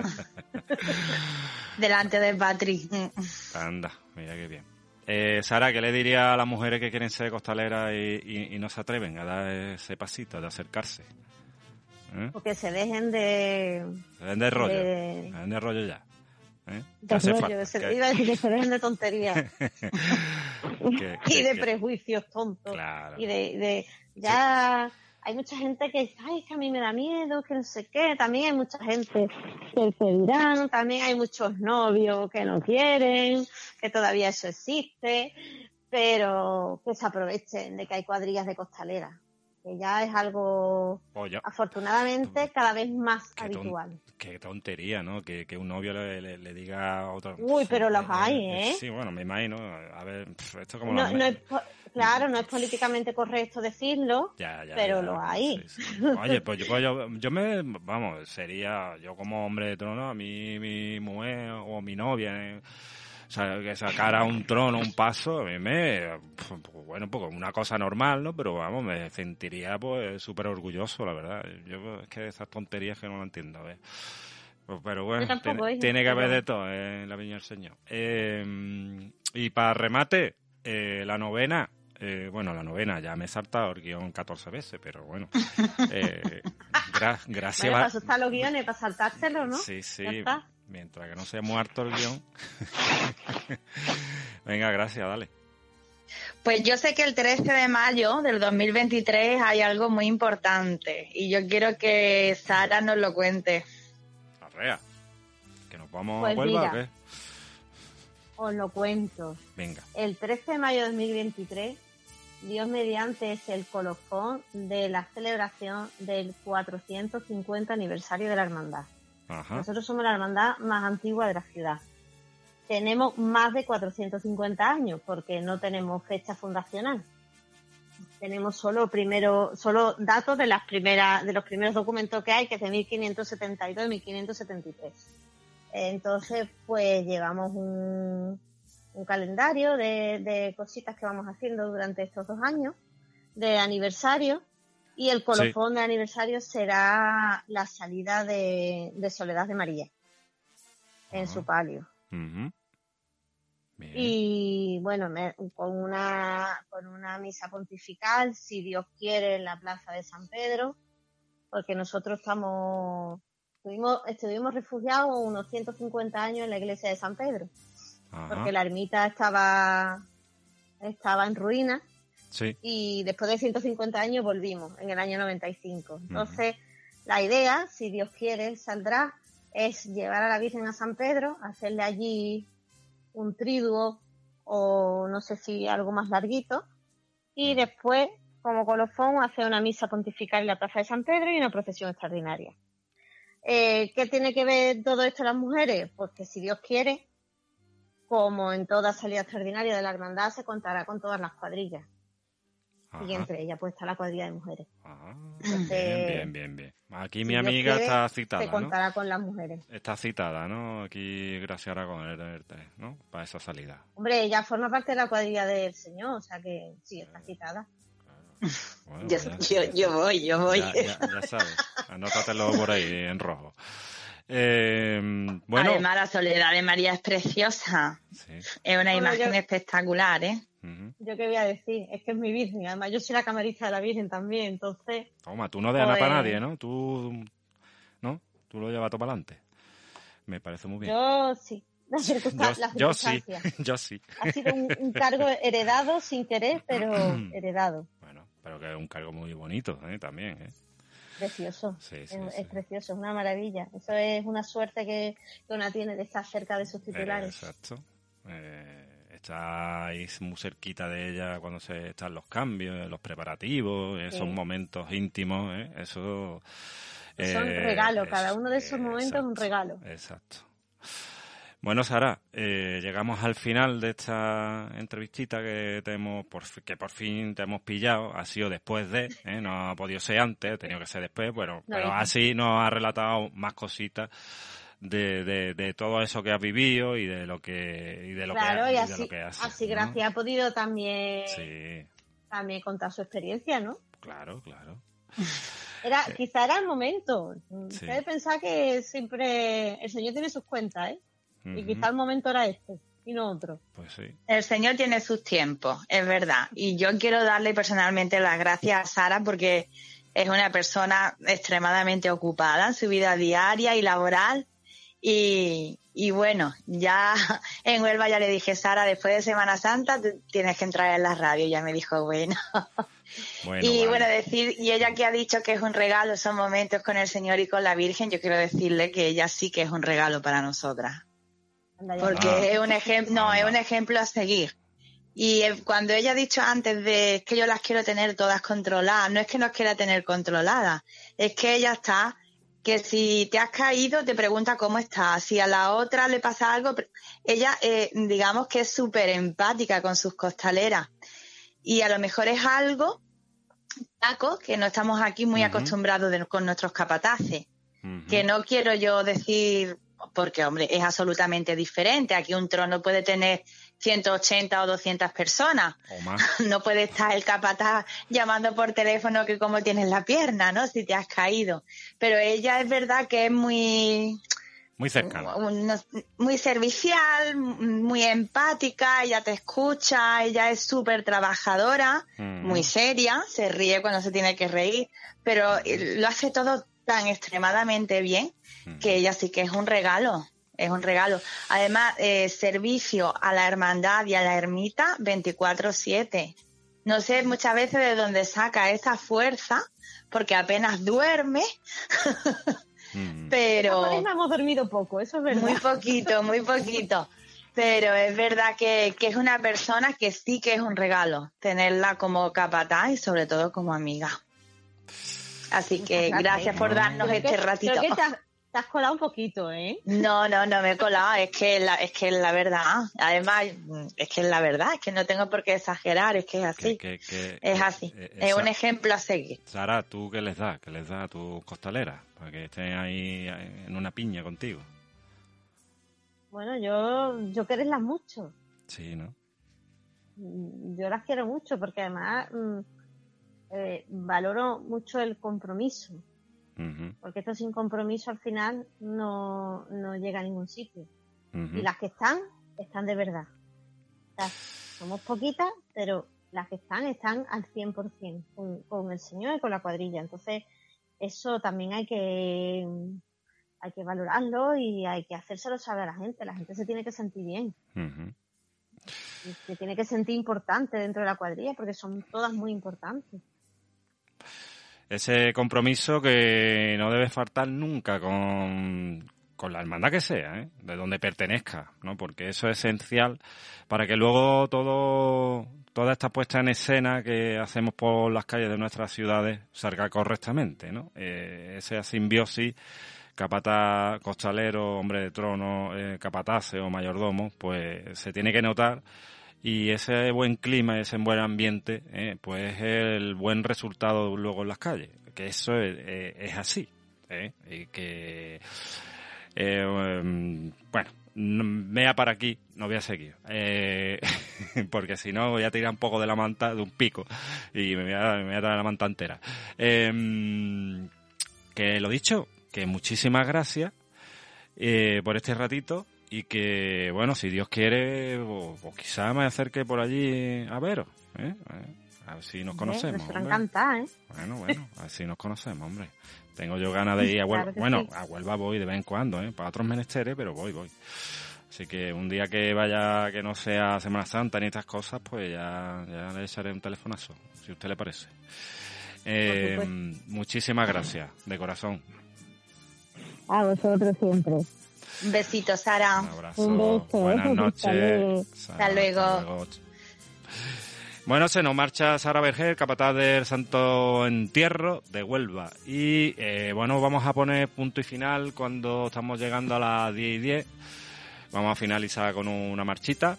Delante del Patrick. Anda, mira qué bien. Eh, Sara, ¿qué le diría a las mujeres que quieren ser costaleras y, no se atreven a dar ese pasito de acercarse? ¿Eh? Porque se dejen de... Se dejen de rollo. Se dejen de rollo ya. ¿Eh? De rollo, se, iba a decir que se dejen de tonterías. y de prejuicios tontos. Claro. Y de, ya hay mucha gente que dice, ay, que a mí me da miedo, que no sé qué. También hay mucha gente que pedirán, también hay muchos novios que no quieren, que todavía eso existe, pero que se aprovechen de que hay cuadrillas de costaleras que ya es algo afortunadamente cada vez más habitual. Qué tontería, ¿no? Que, un novio le, diga a otro... Uy, pero los hay, ¿eh? Sí, bueno, me imagino. A ver, esto como... No, no es, claro, no es políticamente correcto decirlo, pero lo hay. Oye, pues, pues yo, yo, me... Vamos, sería yo como hombre de trono, a mí mi mujer o mi novia... ¿eh? Que sacara un trono, un paso, a mí me, pues, bueno, pues una cosa normal, ¿no? Pero vamos, me sentiría pues súper orgulloso, la verdad. Yo es que esas tonterías que no lo entiendo, ¿ves? Pues, pero bueno, tiene, que haber de todo en la Viña del Señor. Eh, y para remate, eh, la novena, eh, bueno, la novena, ya me he saltado el guion 14 veces, pero bueno. Eh, gracias. Bueno, para los guiones, para saltárselo, ¿no? Sí, sí mientras que no se haya muerto el guion. Venga, gracias, dale. Pues yo sé que el 13 de mayo del 2023 hay algo muy importante y yo quiero que Sara nos lo cuente. Arrea, que nos vamos a pues o qué? Os lo cuento. Venga. El 13 de mayo de 2023, Dios mediante es el colofón de la celebración del 450 aniversario de la hermandad. Nosotros somos la hermandad más antigua de la ciudad. Tenemos más de 450 años porque no tenemos fecha fundacional. Tenemos solo primero, solo datos de las primeras, de los primeros documentos que hay, que es de 1572 y 1573. Entonces, pues llevamos un, calendario de, de cositas que vamos haciendo durante estos dos años, de aniversario, y el colofón de aniversario será la salida de, Soledad de María en su palio. Y bueno, con, una, con una misa pontifical, si Dios quiere, en la plaza de San Pedro, porque nosotros estamos, estuvimos, estuvimos refugiados unos 150 años en la iglesia de San Pedro, porque la ermita estaba, estaba en ruinas y después de 150 años volvimos, en el año 95. Entonces, la idea, si Dios quiere, saldrá, es llevar a la Virgen a San Pedro, hacerle allí un triduo o no sé si algo más larguito, y después, como colofón, hacer una misa pontifical en la Plaza de San Pedro y una procesión extraordinaria. Eh, ¿Qué tiene que ver todo esto las mujeres? Pues que si Dios quiere, como en toda salida extraordinaria de la hermandad, se contará con todas las cuadrillas y entre ellas pues está la cuadrilla de mujeres. Ah, bien, bien, bien, Aquí mi amiga está citada. Se contará con las mujeres. Está citada, ¿no? Aquí Gracia con el ¿no? Para esa salida. Hombre, ella forma parte de la cuadrilla del señor, o sea que sí, está citada. yo, yo, voy, yo voy. Ya, ya, sabes, anótatelo por ahí en rojo. Eh, bueno. Además, la soledad de María es preciosa. Es una imagen espectacular, ¿eh? Yo qué voy a decir, es que es mi Virgen, además yo soy la camarista de la Virgen también, entonces... Toma, tú no dejas nada para pues nadie, ¿no? Tú, ¿no? Tú lo llevas todo para adelante. Me parece muy bien. Yo sí. yo, sí, yo sí. Ha sido un, cargo heredado sin querer, pero heredado. Bueno, pero que es un cargo muy bonito ¿eh? también, ¿eh? Precioso, es, precioso, es una maravilla. Eso es una suerte que, una tiene de estar cerca de sus titulares. exacto. Eh, está ahí muy cerquita de ella cuando se están los cambios, los preparativos, esos momentos íntimos, ¿eh? eso... Son eh, regalos, cada uno de esos momentos es un regalo. Exacto. Bueno, Sara, eh, llegamos al final de esta entrevistita que te por, que por fin te hemos pillado. Ha sido después de, ¿eh? no ha podido ser antes, ha tenido que ser después, bueno, pero así nos ha relatado más cositas de, de, todo eso que has vivido y de lo que y de lo que, y así, así gracias ha podido también también contar su experiencia, ¿no? Claro, claro. Era, quizá era el momento. Sí. Debe pensar que siempre el Señor tiene sus cuentas, ¿eh? Y quizá el momento era este y no otro. Pues sí. El Señor tiene sus tiempos, es verdad. Y yo quiero darle personalmente las gracias a Sara porque es una persona extremadamente ocupada en su vida diaria y laboral. Y, y bueno, ya en Huelva ya le dije, Sara, después de Semana Santa tienes que entrar en la radio. Y ya me dijo, bueno. y bueno, decir, y ella que ha dicho que es un regalo esos momentos con el Señor y con la Virgen, yo quiero decirle que ella sí que es un regalo para nosotras. Porque ah. es un ejemplo, no, es un ejemplo a seguir. Y cuando ella ha dicho antes de que yo las quiero tener todas controladas, no es que nos quiera tener controladas, es que ella está, que si te has caído te pregunta cómo estás, si a la otra le pasa algo, ella eh, digamos que es súper empática con sus costaleras. Y a lo mejor es algo, Taco, que no estamos aquí muy acostumbrados con nuestros capataces, que no quiero yo decir porque, hombre, es absolutamente diferente. Aquí un trono puede tener 180 o 200 personas. No puede estar el capataz llamando por teléfono que cómo tienes la pierna, ¿no? Si te has caído. Pero ella es verdad que es muy... Muy cercana. Muy servicial, muy empática, ella te escucha, ella es súper trabajadora, mm. muy seria, se ríe cuando se tiene que reír, pero lo hace todo tan extremadamente bien que ella sí que es un regalo, es un regalo. Además, eh, servicio a la hermandad y a la ermita 24/7. No sé muchas veces de dónde saca esa fuerza, porque apenas duerme. pero hemos dormido poco, eso es verdad. Muy poquito, muy poquito. Pero es verdad que, que, es una persona que sí que es un regalo tenerla como capataz y sobre todo como amiga. Así que gracias por darnos este ratito. Te has colado un poquito, ¿eh? No, no, no me he colado, es que la, es que la verdad. Además, es que es la verdad, es que no tengo por qué exagerar, es que es así. es así, eh, es un ejemplo a seguir. Sara, ¿tú qué les das? ¿Qué les das a tus costaleras? Para que estén ahí en una piña contigo. Bueno, yo, yo quererlas mucho. Sí, ¿no? Yo las quiero mucho porque además mm, eh, valoro mucho el compromiso porque esto sin compromiso al final no, llega a ningún sitio. Y las que están, están de verdad. somos poquitas, pero las que están, están al 100% con, con el Señor y con la cuadrilla. Entonces, eso también hay que, hay que valorarlo y hay que hacérselo saber a la gente. La gente se tiene que sentir bien. se tiene que sentir importante dentro de la cuadrilla porque son todas muy importantes ese compromiso que no debe faltar nunca con, la hermandad que sea, ¿eh? de donde pertenezca, ¿no? Porque eso es esencial para que luego todo, toda esta puesta en escena que hacemos por las calles de nuestras ciudades salga correctamente, ¿no? Eh, esa simbiosis capataz, costalero, hombre de trono, eh, capatace o mayordomo, pues se tiene que notar y ese buen clima, ese buen ambiente, eh, pues es el buen resultado luego en las calles, que eso es, eh, así, ¿eh? y que, eh, um, bueno, vea para aquí, no voy a seguir, porque si no voy a tirar un poco de la manta, de un pico, y me voy a, me la manta entera. Em, que lo dicho, que muchísimas gracias por este ratito y que, bueno, si Dios quiere, o, quizá me acerque por allí a veros, ¿eh? A ver si nos conocemos. Me encanta, ¿eh? Bueno, bueno, a ver si nos conocemos, hombre. Tengo yo ganas de ir a Huelva. bueno, a Huelva voy de vez en cuando, ¿eh? Para otros menesteres, pero voy, voy. Así que un día que vaya, que no sea Semana Santa ni estas cosas, pues ya, ya le echaré un telefonazo, si a usted le parece. Eh, muchísimas gracias, de corazón. A vosotros siempre. Un besito, Sara. Un abrazo. Buenas noches. Hasta luego. Bueno, se nos marcha Sara Berger, capataz del Santo Entierro de Huelva. Y eh, bueno, vamos a poner punto y final cuando estamos llegando a las 10 y 10. Vamos a finalizar con una marchita.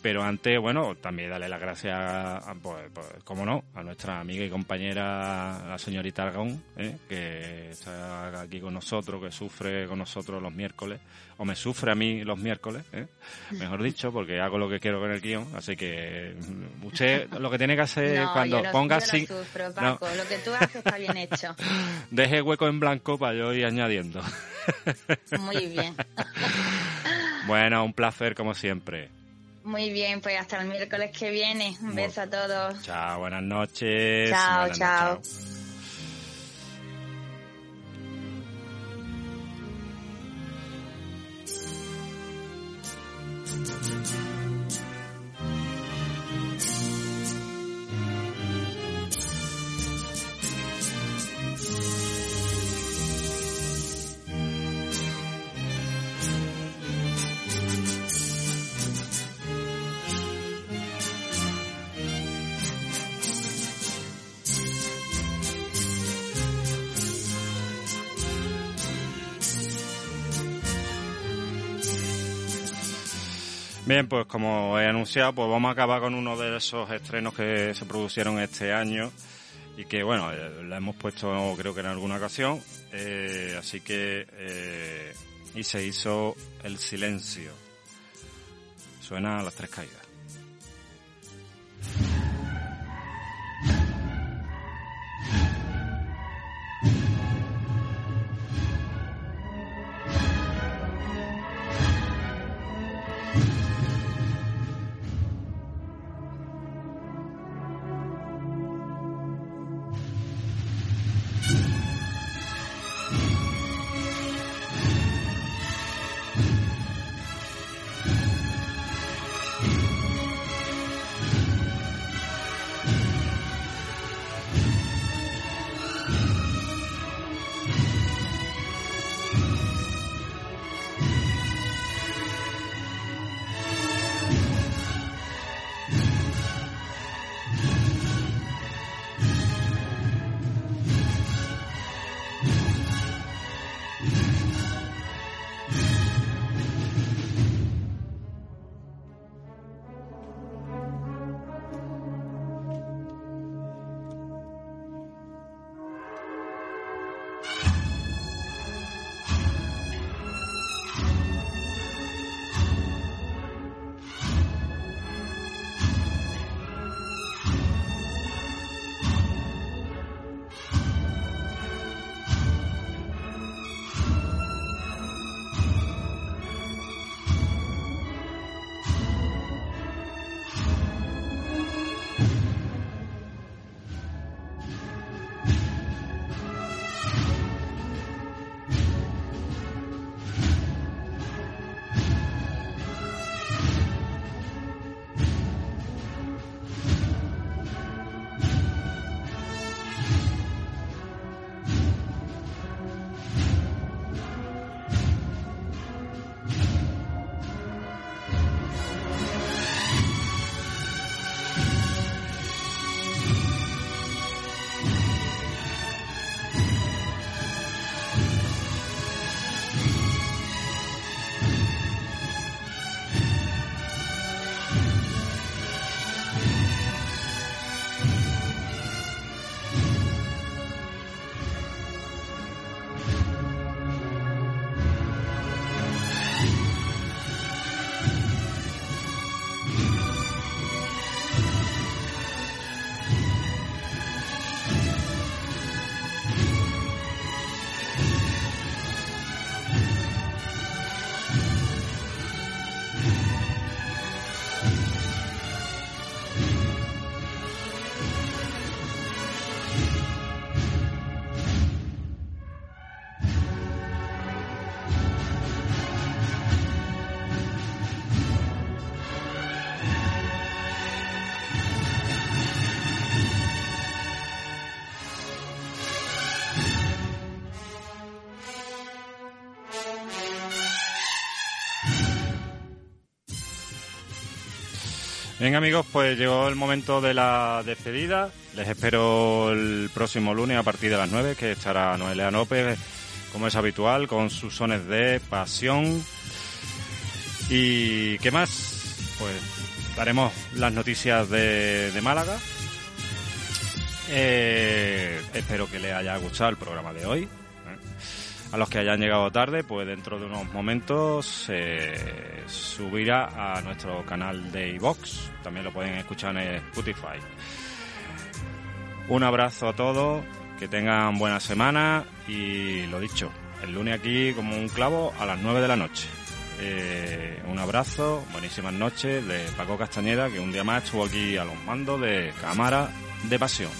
Pero antes, bueno, también darle las gracias, pues, pues, como no, a nuestra amiga y compañera, la señorita Argón, ¿eh? que está aquí con nosotros, que sufre con nosotros los miércoles, o me sufre a mí los miércoles, ¿eh? mejor dicho, porque hago lo que quiero con el guion. Así que mm, usted lo que tiene que hacer cuando ponga así. lo que tú haces está bien hecho. Deje hueco en blanco para yo ir añadiendo. Muy bien. bueno, un placer como siempre. Muy bien, pues hasta el miércoles que viene. Un beso a todos. Chao, buenas noches. Chao, chao. Bien, pues como he anunciado, pues vamos a acabar con uno de esos estrenos que se produjeron este año y que, bueno, eh, la hemos puesto creo que en alguna ocasión, eh, así que, eh, y se hizo El Silencio. Suena a las tres caídas. Bien amigos, pues llegó el momento de la despedida. Les espero el próximo lunes a partir de las 9, que estará Noelia López, como es habitual, con sus sones de pasión. ¿Y qué más? Pues daremos las noticias de, Málaga. Eh, espero que les haya gustado el programa de hoy. A los que hayan llegado tarde, pues dentro de unos momentos se subirá a nuestro canal de iVox. También lo pueden escuchar en Spotify. Un abrazo a todos, que tengan buena semana y lo dicho, el lunes aquí como un clavo a las 9 de la noche. Eh, un abrazo, buenísimas noches de Paco Castañeda, que un día más estuvo aquí a los mandos de Cámara de Pasión.